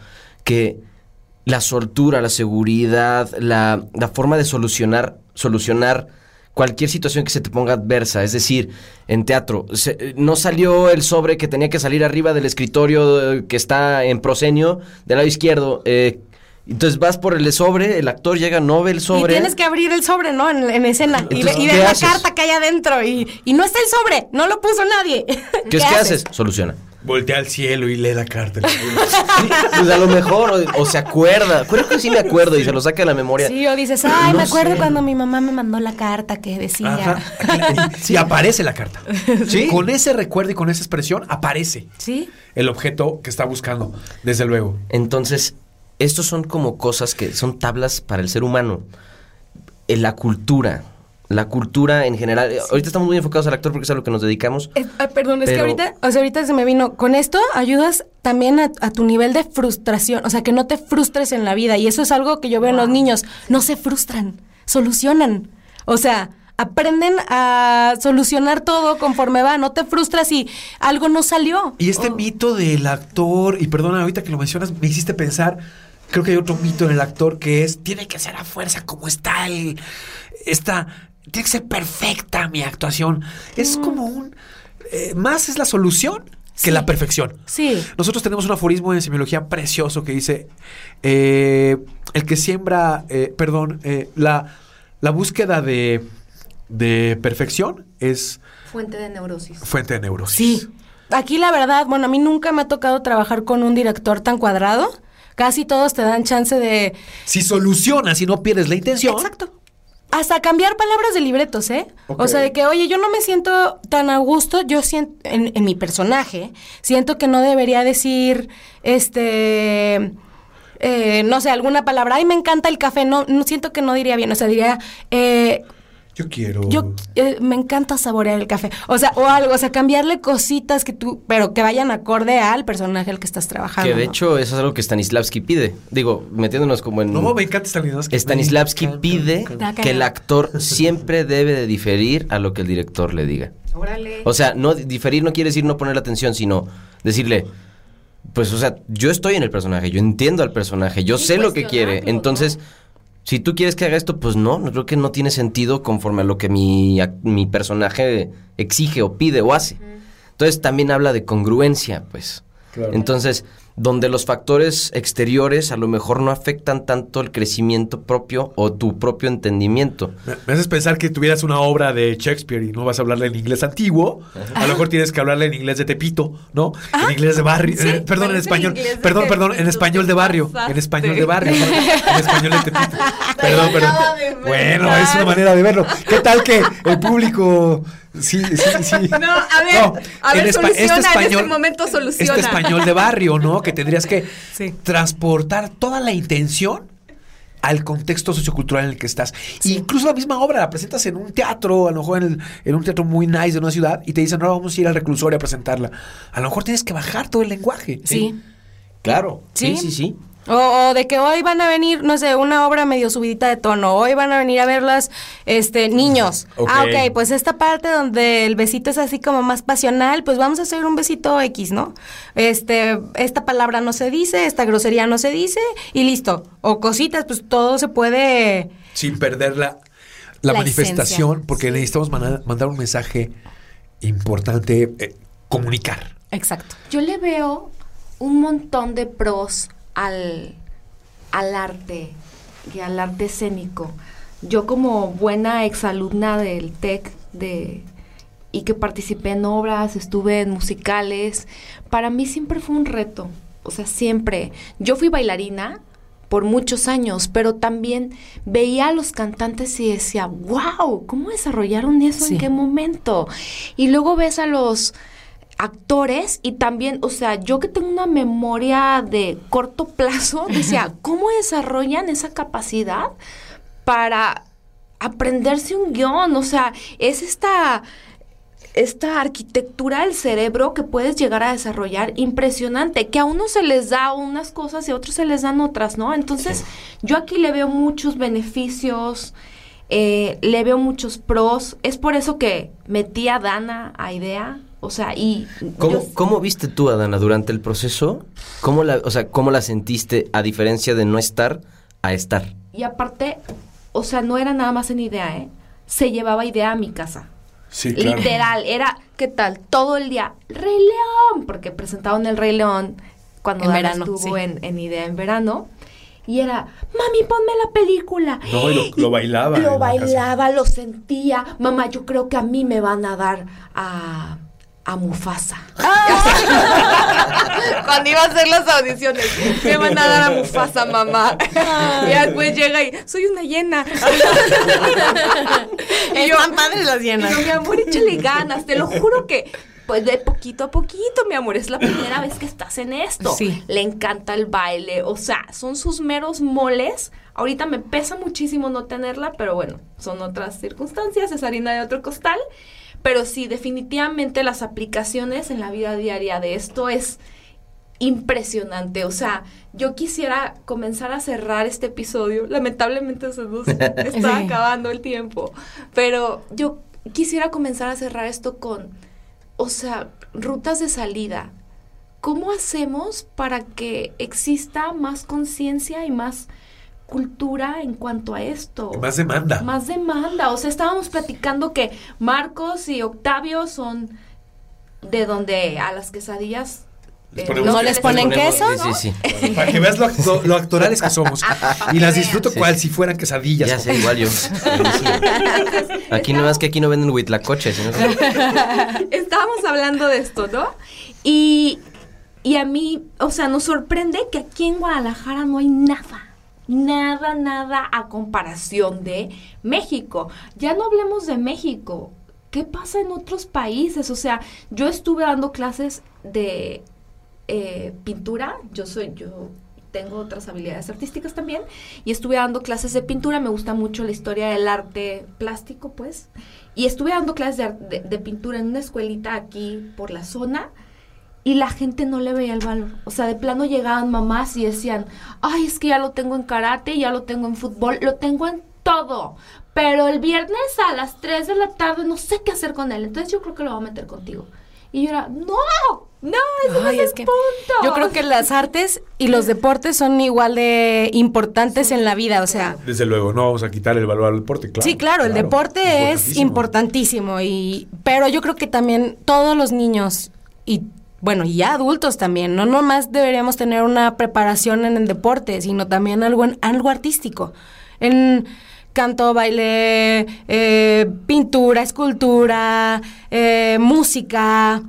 que la soltura, la seguridad, la, la forma de solucionar, solucionar cualquier situación que se te ponga adversa. Es decir, en teatro, se- no salió el sobre que tenía que salir arriba del escritorio eh, que está en proscenio del lado izquierdo. eh, entonces vas por el sobre, el actor llega, no ve el Y sobre. tienes que abrir el sobre, ¿no? En, en escena. Y, Entonces, y ¿qué ver la carta que hay adentro. Y, y no está el sobre. No lo puso nadie. ¿Qué, es que haces? Soluciona. Voltea al cielo y lee la carta. Sí, pues a lo mejor, o, o se acuerda. Creo que sí me acuerdo y se lo saca de la memoria. Sí, o dices, ay, No me acuerdo sé. cuando mi mamá me mandó la carta que decía. Ajá. Y aparece la carta. Sí. Con ese recuerdo y con esa expresión aparece ¿Sí? el objeto que está buscando, desde luego. Entonces, estos son como cosas que son tablas para el ser humano. En la cultura. La cultura en general. Ahorita estamos muy enfocados al actor porque es a lo que nos dedicamos. Es- ah, perdón, es que Pero- ahorita, o sea, ahorita se me vino, con esto ayudas también a, a tu nivel de frustración, o sea, que no te frustres en la vida. Y eso es algo que yo veo en los niños. No se frustran, solucionan. O sea, aprenden a solucionar todo conforme va. No te frustras si algo no salió. Y este O- mito del actor, y perdona, ahorita que lo mencionas, me hiciste pensar, creo que hay otro mito en el actor que es, tiene que ser a fuerza como está el, está, tiene que ser perfecta mi actuación. Es como un, eh, más es la solución que Sí. la perfección. Sí. Nosotros tenemos un aforismo en semiología precioso que dice, eh, el que siembra, eh, perdón, eh, la, la búsqueda de, de perfección es Fuente de neurosis. fuente de neurosis. Sí. Aquí la verdad, bueno, a mí nunca me ha tocado trabajar con un director tan cuadrado. Casi todos te dan chance de... Si solucionas y no pierdes la intención. Exacto. Hasta cambiar palabras de libretos, ¿eh? O sea, de que, oye, yo no me siento tan a gusto, yo siento, en, en mi personaje, siento que no debería decir, este, eh, no sé, alguna palabra, ay, me encanta el café, no, no siento que no diría bien, o sea, diría, eh, Yo quiero. yo eh, me encanta saborear el café. O sea, o algo, o sea, cambiarle cositas que tú, pero que vayan acorde al personaje al que estás trabajando. Que de ¿no? hecho eso es algo que Stanislavski pide. Digo, metiéndonos como en... No, me encanta Stanislavski. Stanislavski Me pide encanta. Que el actor siempre debe de diferir a lo que el director le diga. Órale. O sea, no diferir no quiere decir no poner atención, sino decirle, pues, o sea, yo estoy en el personaje, yo entiendo al personaje, yo Sí, sé lo que quiere. Entonces, ¿no? Si tú quieres que haga esto, pues no, no creo que no tiene sentido conforme a lo que mi, mi personaje exige o pide o hace. Entonces también habla de congruencia, pues. Claro. Entonces, donde los factores exteriores a lo mejor no afectan tanto el crecimiento propio o tu propio entendimiento. Me, me haces pensar que tuvieras una obra de Shakespeare y no vas a hablarle en inglés antiguo. A lo mejor tienes que hablarle en inglés de Tepito, ¿no? En inglés de barrio. Sí, eh, perdón, en español. Perdón, perdón, en español de barrio. En español de barrio. En español de Tepito. Perdón, perdón. Bueno, es una manera de verlo. ¿Qué tal que el público. Sí, sí, sí. No, a ver, No, a ver, espa- soluciona, este en este momento soluciona. Este español de barrio, ¿no? Que tendrías que Sí. transportar toda la intención al contexto sociocultural en el que estás. Incluso la misma obra la presentas en un teatro, a lo mejor en, el- en un teatro muy nice de una ciudad, y te dicen, ahora vamos a ir al reclusorio a presentarla. A lo mejor tienes que bajar todo el lenguaje. ¿eh? Sí. Claro, sí, Sí. sí, sí. O, o de que hoy van a venir, no sé, una obra medio subidita de tono. Hoy van a venir a verlas, este, niños. Ah, ok, pues esta parte donde el besito es así como más pasional, pues vamos a hacer un besito X, ¿no? Este, esta palabra no se dice, esta grosería no se dice y listo. O cositas, pues todo se puede... Sin perder la, la La manifestación, esencia. porque necesitamos mandar un mensaje importante, eh, comunicar. Exacto. Yo le veo un montón de pros al, al arte y al arte escénico. Yo como buena exalumna del TEC de, y que participé en obras, estuve en musicales, para mí siempre fue un reto. O sea, siempre. Yo fui bailarina por muchos años, pero también veía a los cantantes y decía, wow, ¿cómo desarrollaron eso? Sí. ¿En qué momento? Y luego ves a los actores y también, o sea, yo que tengo una memoria de corto plazo, decía, ¿cómo desarrollan esa capacidad para aprenderse un guion? O sea, es esta esta arquitectura del cerebro que puedes llegar a desarrollar impresionante, que a unos se les da unas cosas y a otros se les dan otras, ¿no? Entonces, yo aquí le veo muchos beneficios, eh, le veo muchos pros, es por eso que metí a Dana a idea, o sea, y... ¿Cómo, yo- cómo viste tú a Dana durante el proceso? ¿Cómo la, o sea, cómo la sentiste a diferencia de no estar a estar? Y aparte, o sea, no era nada más en idea, ¿eh? Se llevaba idea a mi casa. Sí, Literal, era, ¿qué tal? Todo el día, Rey León, porque presentaban el Rey León cuando En Dana verano, estuvo sí. en, en idea en verano. Y era, mami, ponme la película. No, y lo- lo bailaba Lo la bailaba, lo sentía. Mamá, yo creo que a mí me van a dar a, a Mufasa. Cuando iba a hacer las audiciones, me van a dar a Mufasa, mamá. Y después llega y, soy una hiena. Y yo, Están padres las hienas. y yo, mi amor, échale ganas, te lo juro que, pues de poquito a poquito, mi amor, es la primera vez que estás en esto. Sí. Le encanta el baile, o sea, son sus meros moles. Ahorita me pesa muchísimo no tenerla, pero bueno, son otras circunstancias, es harina de otro costal. Pero sí, definitivamente las aplicaciones en la vida diaria de esto es impresionante. O sea, yo quisiera comenzar a cerrar este episodio. Lamentablemente se nos está Sí. acabando el tiempo. Pero yo quisiera comenzar a cerrar esto con, o sea, rutas de salida. ¿Cómo hacemos para que exista más conciencia y más cultura en cuanto a esto? Más demanda. Más demanda. O sea, estábamos platicando que Marcos y Octavio son de donde a las quesadillas Les eh, ponemos no ¿No les ponen Ponemos- queso? Sí, sí, sí. Para que veas lo, lo actorales que somos. Y las disfruto Sí. cual si fueran quesadillas. Ya sé, igual yo. Aquí no más que aquí no venden huitlacoches. que- Estábamos hablando de esto, ¿no? Y, y a mí, o sea, nos sorprende que aquí en Guadalajara no hay nada. Nada, nada a comparación de México. Ya no hablemos de México. ¿Qué pasa en otros países? O sea, yo estuve dando clases de eh, pintura. Yo soy, yo tengo otras habilidades artísticas también. Y estuve dando clases de pintura. Me gusta mucho la historia del arte plástico, pues. Y estuve dando clases de, de- de pintura en una escuelita aquí por la zona. Y la gente no le veía el valor. O sea, de plano llegaban mamás y decían, ay, es que ya lo tengo en karate, ya lo tengo en fútbol, lo tengo en todo. Pero el viernes a las 3 de la tarde no sé qué hacer con él. Entonces yo creo que lo voy a meter contigo. Y yo era, no, no, ese no es, es el que punto. Yo creo que las artes y los deportes son igual de importantes en la vida, o sea, Desde luego, no vamos a quitar el valor al deporte, claro. sí, claro, el deporte es importantísimo y pero yo creo que también todos los niños y bueno, y adultos también, no nomás deberíamos tener una preparación en el deporte, sino también algo en algo artístico. En canto, baile, eh, pintura, escultura, eh, música,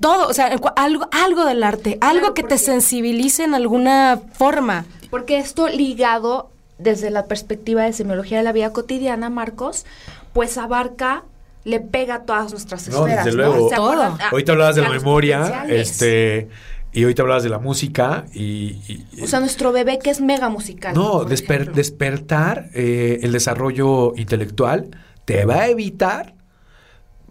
todo, o sea, algo, algo del arte, algo Claro, que te sensibilice en alguna forma. Porque esto ligado desde la perspectiva de semiología de la vida cotidiana, Marcos, pues abarca, le pega a todas nuestras No, esferas. desde ¿no? luego. ¿Se acuerdan? Ah, Ahorita hablabas de la memoria, este, y ahorita hablabas de la música y, y- O sea, nuestro bebé que es mega musical. no, desper- despertar eh, el desarrollo intelectual te va a evitar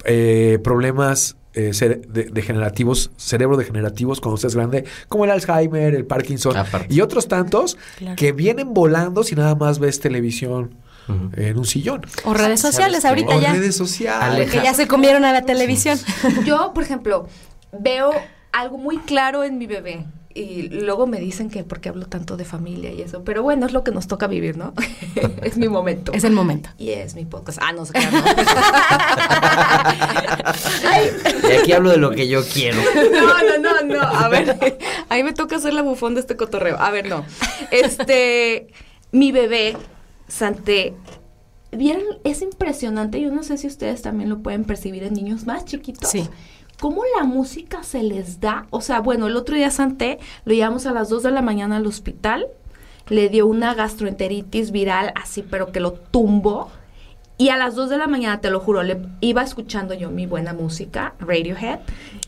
eh, problemas eh, cere- de- degenerativos, cerebro degenerativos cuando estés grande, como el Alzheimer, el Parkinson Aparte. y otros tantos Claro. que vienen volando si nada más ves televisión en un sillón. O redes ¿Sabes sociales ahorita O ya. redes sociales. Que ya se comieron a la televisión. Yo, por ejemplo, veo algo muy claro en mi bebé. Y luego me dicen que por qué hablo tanto de familia y eso. Pero bueno, es lo que nos toca vivir, ¿no? es mi momento. Es el momento. Y es mi podcast. Ah, no sé qué. No. Y aquí hablo de lo que yo quiero. No, no, no, no. A ver, a mí me toca hacer la bufón de este cotorreo. A ver, no. Este, mi bebé, Santé, ¿vieron? Es impresionante. Yo no sé si ustedes también lo pueden percibir en niños más chiquitos. Sí. ¿Cómo la música se les da? O sea, bueno, el otro día Santé lo llevamos a las 2 de la mañana al hospital. Le dio una gastroenteritis viral así, pero que lo tumbó. Y a las 2 de la mañana, te lo juro, le iba escuchando yo mi buena música, Radiohead.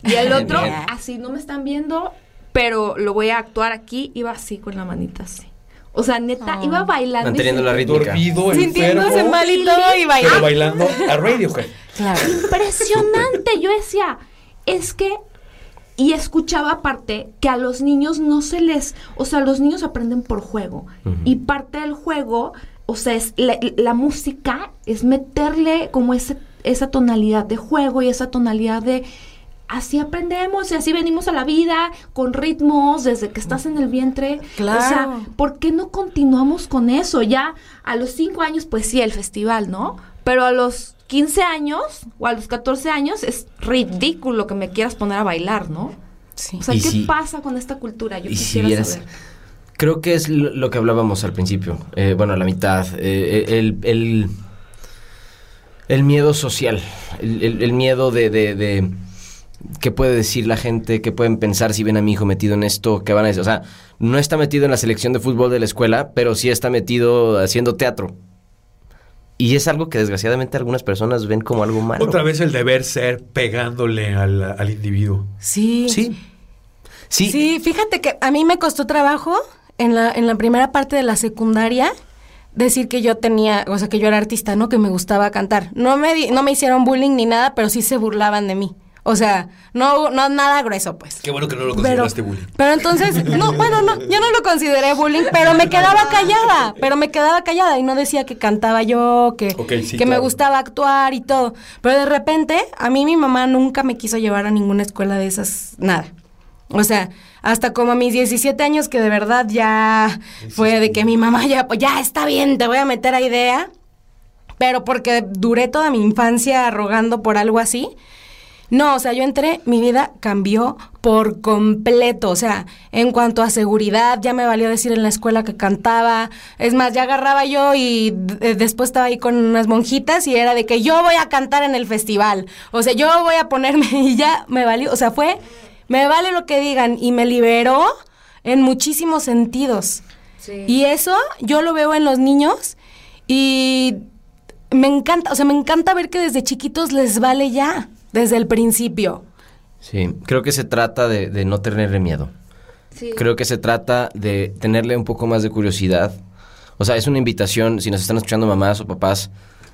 Y el otro, así no me están viendo, pero lo voy a actuar aquí, iba así con la manita así. O sea, neta, Oh. iba bailando. y Manteniendo la rítmica. Dormido, Sintiéndose enfermo, mal y todo y pero bailando. bailando a Radiohead. Claro. impresionante. Yo decía, es que. Y escuchaba aparte que a los niños no se les. O sea, los niños aprenden por juego. Y parte del juego, o sea, es la, la música es meterle como ese, esa tonalidad de juego y esa tonalidad de. Así aprendemos y así venimos a la vida con ritmos desde que estás en el vientre. Claro. O sea, ¿por qué no continuamos con eso? Ya a los 5 años, pues sí, el festival, ¿no? Pero a los 15 años o a los 14 años es ridículo que me quieras poner a bailar, ¿no? Sí. O sea, ¿qué si- pasa con esta cultura? Yo si quisiera vieras- saber. Creo que es lo, lo que hablábamos al principio. Eh, bueno, a la mitad. Eh, el, el, el miedo social. El, el- el miedo de, de, de qué puede decir la gente, qué pueden pensar si ven a mi hijo metido en esto, qué van a decir. O sea, no está metido en la selección de fútbol de la escuela, pero sí está metido haciendo teatro. Y es algo que desgraciadamente algunas personas ven como algo malo. Otra vez el deber ser pegándole al, al individuo. Sí. Sí. Sí. Sí, fíjate que a mí me costó trabajo en la, en la primera parte de la secundaria decir que yo tenía, o sea, que yo era artista, ¿no? Que me gustaba cantar. No me, di- no me hicieron bullying ni nada, pero sí se burlaban de mí. O sea, no, no nada grueso, pues. Qué bueno que no lo Pero, consideraste bullying. pero entonces, no, bueno, no, yo no lo consideré bullying, pero me quedaba callada, pero me quedaba callada y no decía que cantaba yo, que, sí, que me gustaba actuar y todo. Pero de repente, a mí mi mamá nunca me quiso llevar a ninguna escuela de esas, nada. O sea, hasta como a mis 17 años que de verdad ya fue de que mi mamá ya, pues ya está bien, te voy a meter a idea. Pero porque duré toda mi infancia rogando por algo así. No, o sea, yo entré, mi vida cambió por completo. O sea, en cuanto a seguridad, ya me valió decir en la escuela que cantaba. Es más, ya agarraba yo y eh, después estaba ahí con unas monjitas y era de que yo voy a cantar en el festival. O sea, yo voy a ponerme y ya me valió. O sea, fue, me vale lo que digan y me liberó en muchísimos sentidos. Y eso yo lo veo en los niños y me encanta, o sea, me encanta ver que desde chiquitos les vale ya, desde el principio. Sí, creo que se trata de, de no tenerle miedo. Creo que se trata de tenerle un poco más de curiosidad. O sea, es una invitación, si nos están escuchando mamás o papás.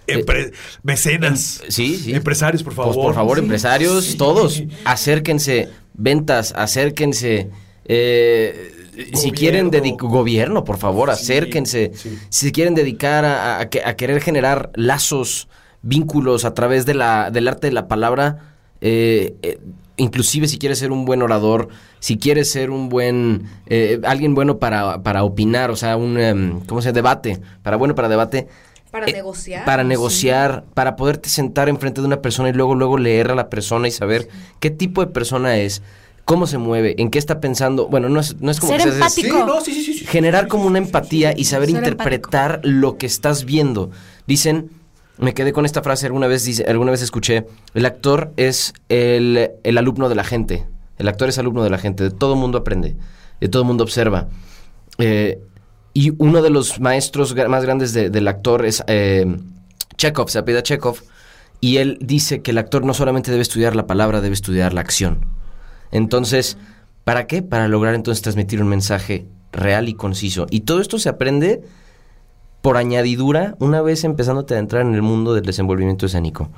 eh, Empre- mecenas. sí, sí. Empresarios, por favor. Pues por favor, empresarios, Sí. todos, acérquense, ventas, acérquense. eh, si quieren Gobierno. dedicar gobierno, por favor, Sí, acérquense. sí. Si se quieren dedicar a, a que- a querer generar lazos, vínculos a través de la, del arte de la palabra, eh, eh, inclusive si quieres ser un buen orador, si quieres ser un buen, eh, alguien bueno para, para opinar, o sea, un, em, ¿cómo se llama? Debate, para bueno para debate. Para Eh, negociar. Para Sí. negociar, para poderte sentar enfrente de una persona y luego, luego leer a la persona y saber qué tipo de persona es, cómo se mueve, en qué está pensando. Bueno, no es, no es como Ser que seas- Sí, empático. no, sí, sí, sí, sí. generar como una empatía y saber Ser interpretar lo que estás viendo. Dicen, me quedé con esta frase alguna vez, dice, alguna vez escuché, el actor es el, el alumno de la gente. El actor es alumno de la gente, de todo mundo aprende, de todo mundo observa. Eh, y uno de los maestros más grandes de- del actor es eh, Chekhov, se apellida Chekhov, y él dice que el actor no solamente debe estudiar la palabra, debe estudiar la acción. Entonces, ¿para qué? Para lograr entonces transmitir un mensaje real y conciso. Y todo esto se aprende por añadidura una vez empezándote a entrar en el mundo del desenvolvimiento escénico.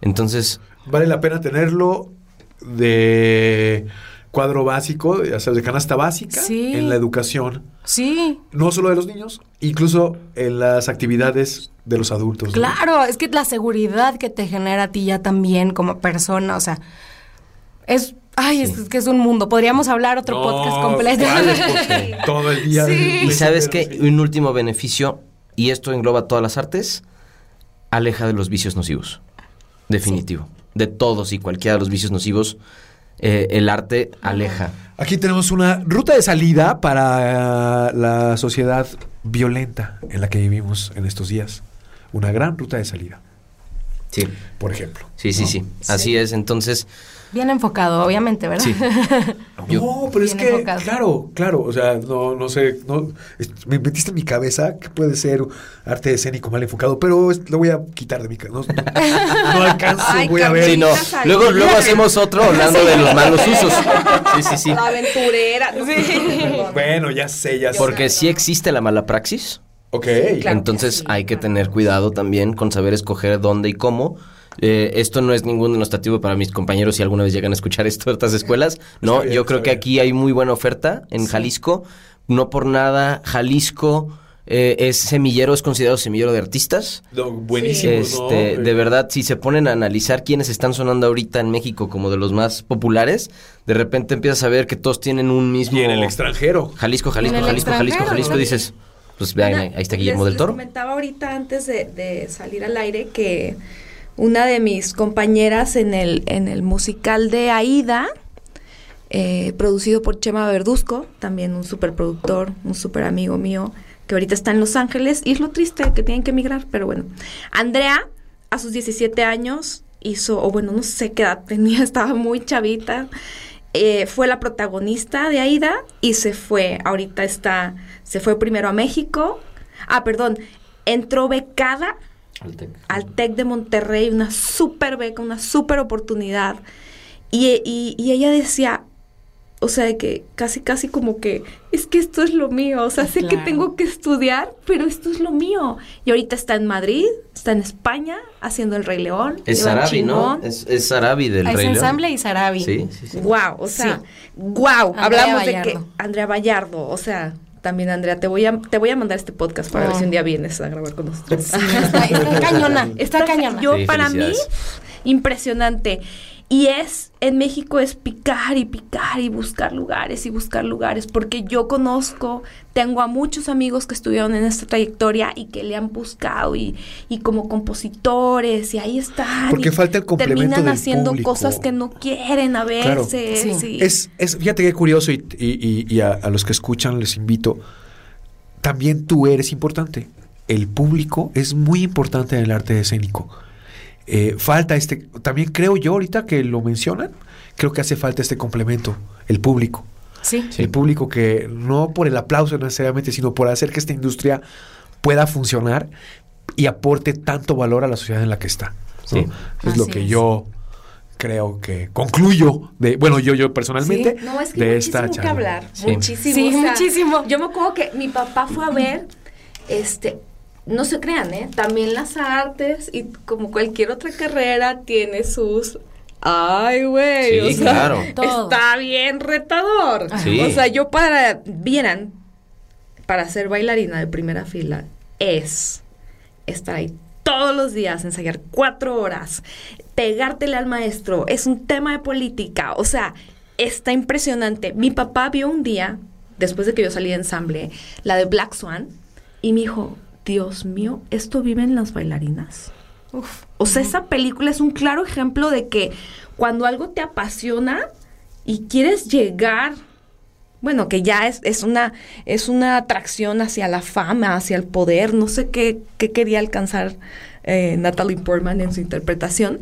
Entonces, Vale la pena tenerlo de cuadro básico, ya sabes, de canasta básica Sí. en la educación. Sí, No solo de los niños, incluso en las actividades de los adultos. ¿no? claro, es que la seguridad que te genera a ti ya también como persona, o sea, es, ay, es, es que es un mundo. Podríamos hablar otro No, podcast completo. todo el día. Sí. y sabes que un último beneficio, y esto engloba todas las artes, aleja de los vicios nocivos. Definitivo. De todos y cualquiera de los vicios nocivos, eh, el arte aleja. Aquí tenemos una ruta de salida para la sociedad violenta en la que vivimos en estos días. Una gran ruta de salida, Sí, por ejemplo. sí, sí, sí. Así es. Entonces, Bien enfocado, obviamente, ¿verdad? Sí. Yo- no, pero es que, enfocado. claro, claro, o sea, no, no sé, no, es- me metiste en mi cabeza que puede ser arte escénico mal enfocado, pero es- lo voy a quitar de mi cabeza. No, no alcanzo, Ay, voy a ver. Sí, no. Luego, luego hacemos otro hablando de los malos usos. Sí, sí, sí. La aventurera. Perdón. Bueno, ya sé, ya sé. Porque sí existe la mala praxis. Ok. Claro. Entonces hay que tener cuidado también con saber escoger dónde y cómo. Eh, esto no es ningún denostativo para mis compañeros si alguna vez llegan a escuchar esto de otras escuelas. No, bien, yo creo que aquí hay muy buena oferta en Jalisco. No por nada, Jalisco eh, es semillero, es considerado semillero de artistas. No, buenísimo. Este, ¿no? de verdad, si se ponen a analizar quiénes están sonando ahorita en México como de los más populares, de repente empiezas a ver que todos tienen un mismo. Y en el extranjero. Jalisco, Jalisco, Jalisco, Jalisco, Jalisco, ¿no? dices. Pues vean, ahí, ahí está Guillermo les, del Toro. Les comentaba ahorita antes de, de salir al aire que una de mis compañeras en el, en el musical de Aida, eh, producido por Chema Verduzco, también un superproductor, un super amigo mío, que ahorita está en Los Ángeles, y es lo triste que tienen que emigrar, pero bueno. Andrea, a sus 17 años, hizo, o bueno, no sé qué edad tenía, estaba muy chavita, eh, fue la protagonista de Aida y se fue, ahorita está, se fue primero a México, ah, perdón, entró becada al TEC de Monterrey, una super beca, una super oportunidad. Y, y- y ella decía, o sea, que casi, casi como que, es que esto es lo mío, o sea, Ah, sé que tengo que estudiar, pero esto es lo mío. Y ahorita está en Madrid, está en España, haciendo El Rey León. Es Sarabi, ¿no? Es, es Sarabi del Es Rey León. ensamble y Sarabi. Sí, sí, sí. Wow, o sea, Sí. wow, Andrea hablamos de que. Andrea Vallardo, o sea, también Andrea, te voy a te voy a mandar este podcast para Oh. ver si un día vienes a grabar con nosotros. Sí, está, está cañona, está cañona. Yo Sí, para mí impresionante. Y es en México es picar y picar y buscar lugares y buscar lugares porque yo conozco, tengo a muchos amigos que estuvieron en esta trayectoria y que le han buscado y, y como compositores y ahí están. Porque falta el complemento Terminan del haciendo público. cosas que no quieren a Claro. veces. Sí. sí. Es, es, fíjate qué curioso y, y- y- y a, a los que escuchan les invito. También tú eres importante. El público es muy importante en el arte escénico. Eh, falta este, también creo yo ahorita que lo mencionan, creo que hace falta este complemento, el público. Sí. El público que no por el aplauso necesariamente, sino por hacer que esta industria pueda funcionar y aporte tanto valor a la sociedad en la que está. ¿no? Sí. Es lo que es. yo creo que concluyo de, bueno, yo, yo personalmente, No, es que de esta que charla. hablar. Sí. Muchísimo. Sí, o sea, muchísimo. Yo me acuerdo que mi papá fue a ver, este, no se crean, ¿eh? También las artes y como cualquier otra carrera tiene sus... Ay, güey. Sí, o sea, claro. Está bien retador. Sí. O sea, yo para, vieran, para ser bailarina de primera fila es estar ahí todos los días, ensayar cuatro horas, pegártele al maestro, es un tema de política, o sea, está impresionante. Mi papá vio un día, después de que yo salí de ensamble, la de Black Swan, y me dijo, Dios mío, ¿esto viven las bailarinas? Uf. O sea, esa película es un claro ejemplo de que cuando algo te apasiona y quieres llegar, bueno, que ya es, es una es una atracción hacia la fama, hacia el poder, no sé qué, qué quería alcanzar eh, Natalie Portman en su interpretación,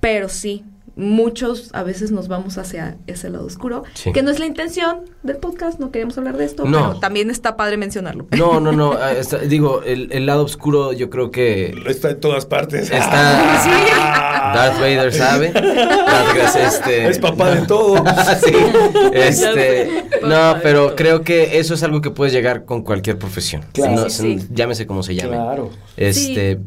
pero sí, muchos a veces nos vamos hacia ese lado oscuro, Sí. que no es la intención del podcast, no queremos hablar de esto, No. pero también está padre mencionarlo. No, no, no. ah, está- digo, el, el lado oscuro yo creo que Está en todas partes. está. Darth Vader sabe. Darth Vader, este, Es papá de todo. sí. Este, no, pero creo que eso es algo que puedes llegar con cualquier profesión. Claro. No, Sí, sí. Llámese como se llame. Claro. Este,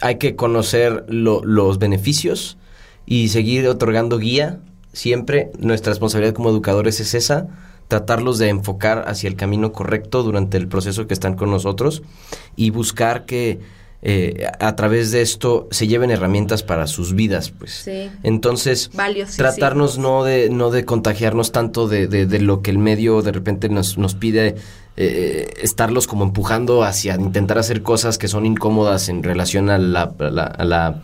hay que conocer lo- los beneficios y seguir otorgando guía. Siempre nuestra responsabilidad como educadores es esa, tratarlos de enfocar hacia el camino correcto durante el proceso que están con nosotros y buscar que eh, a través de esto se lleven herramientas para sus vidas, pues. Sí. Entonces, tratarnos no de no de contagiarnos tanto de, de- de lo que el medio de repente nos, nos pide eh, estarlos como empujando hacia intentar hacer cosas que son incómodas en relación a la, a la- a la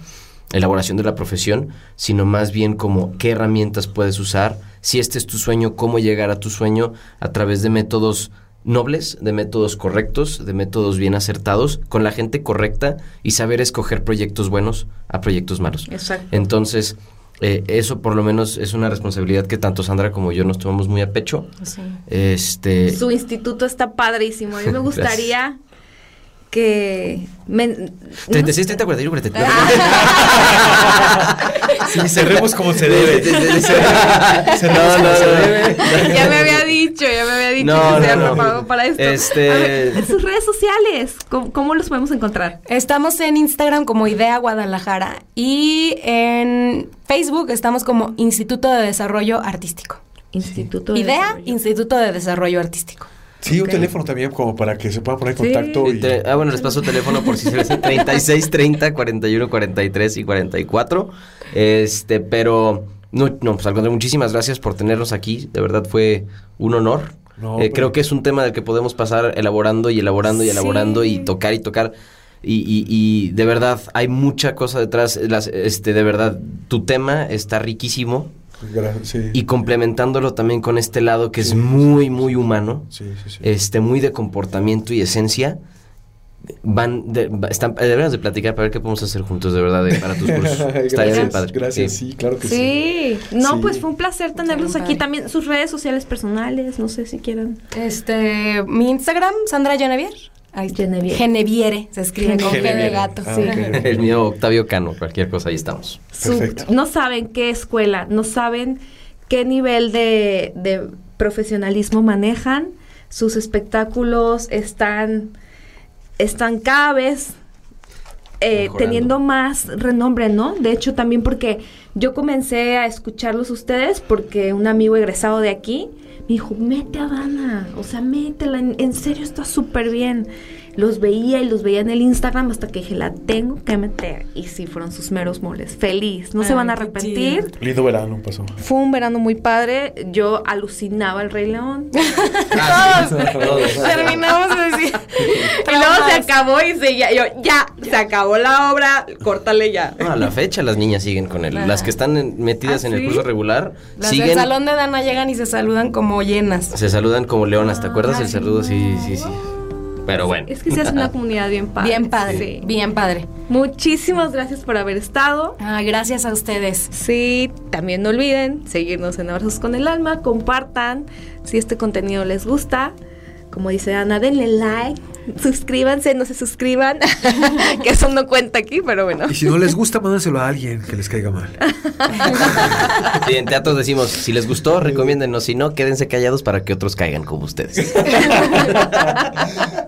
elaboración de la profesión, sino más bien como qué herramientas puedes usar, si este es tu sueño, cómo llegar a tu sueño a través de métodos nobles, de métodos correctos, de métodos bien acertados, con la gente correcta y saber escoger proyectos buenos a proyectos malos. Exacto. Entonces, eh, eso por lo menos es una responsabilidad que tanto Sandra como yo nos tomamos muy a pecho. Sí. Este, Su instituto está padrísimo. A mí me gustaría que... me- 36, 30, 41, 43. Sí, cerremos como se debe. Cerremos No, como no, se no. debe. ya me había dicho, ya me había dicho No, que se no, había no. para esto. Este- ver, sus redes sociales, ¿cómo, cómo los podemos encontrar? Estamos en Instagram como Idea Guadalajara y en Facebook estamos como Instituto de Desarrollo Artístico. Instituto de Idea, Desarrollo. Instituto de Desarrollo Artístico. Sí, un teléfono también como para que se puedan poner en Sí. contacto. Y Y, te- ah, bueno, les paso el teléfono por si se les 36, 30, 41, 43 y 44. Este, pero no, no, pues al contrario, muchísimas gracias por tenernos aquí. De verdad fue un honor. No, Eh, pero- creo que es un tema del que podemos pasar elaborando y elaborando y elaborando y tocar y tocar. Y, y- y de verdad, hay mucha cosa detrás. Las, este, de verdad, tu tema está riquísimo. Sí. Y complementándolo también con este lado que es Sí, muy, muy humano Sí, sí, sí. este muy de comportamiento y esencia van de, están deberíamos de platicar para ver qué podemos hacer juntos de verdad de- para tus cursos estaría bien gracias, padre gracias, Sí. sí, claro que sí. Sí, no, Sí. pues fue un placer tenerlos aquí también. Sus redes sociales personales, no sé si quieran. Este, mi Instagram, Sandra Genevier. Ahí está. Geneviere. Geneviere, se escribe con G de Geneviere. gato. Ah, sí. el mío Octavio Cano cualquier cosa ahí estamos Su- Perfecto. no saben qué escuela, no saben qué nivel de, de profesionalismo manejan. Sus espectáculos están, están cada vez eh, teniendo más renombre, ¿no? De hecho, también porque yo comencé a escucharlos ustedes porque un amigo egresado de aquí me dijo, mete a Dana, o sea, métela, en, en serio está súper bien. Los veía y los veía en el Instagram hasta que dije, la tengo que meter. Y sí, fueron sus meros moles. Feliz, no se van a arrepentir. chido. Lindo verano pasó. Fue un verano muy padre. Yo alucinaba el Rey León. Ah, sí, todos. Terminamos de decir. y luego se acabó y se, ya, yo, ya, se acabó la obra, córtale ya. No, a la fecha las niñas siguen con él. Las que están en- metidas ¿Ah, en el curso regular Las siguen. del salón de Dana llegan y se saludan como llenas. Se saludan como leonas, ¿te acuerdas el saludo? Sí, sí, sí. Pero bueno. Es que se hace una comunidad bien padre. Bien padre, Sí. bien padre. Muchísimas gracias por haber estado. Ah, gracias a ustedes. Sí, también no olviden seguirnos en Abrazos con el Alma, compartan si este contenido les gusta. Como dice Ana, denle like, suscríbanse, no se suscriban, que eso no cuenta aquí, pero bueno. Y si no les gusta, mándenselo a alguien que les caiga mal. Sí, en teatros decimos, si les gustó, recomiéndenos. Si no, quédense callados para que otros caigan como ustedes.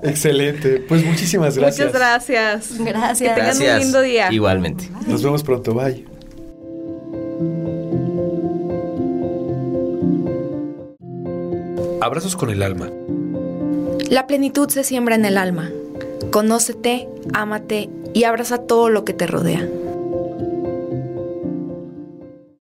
Excelente. Pues muchísimas gracias. Muchas gracias. Gracias. Que tengan Gracias. un lindo día. Igualmente. Nos vemos pronto. Bye. Abrazos con el alma. La plenitud se siembra en el alma. Conócete, ámate y abraza todo lo que te rodea.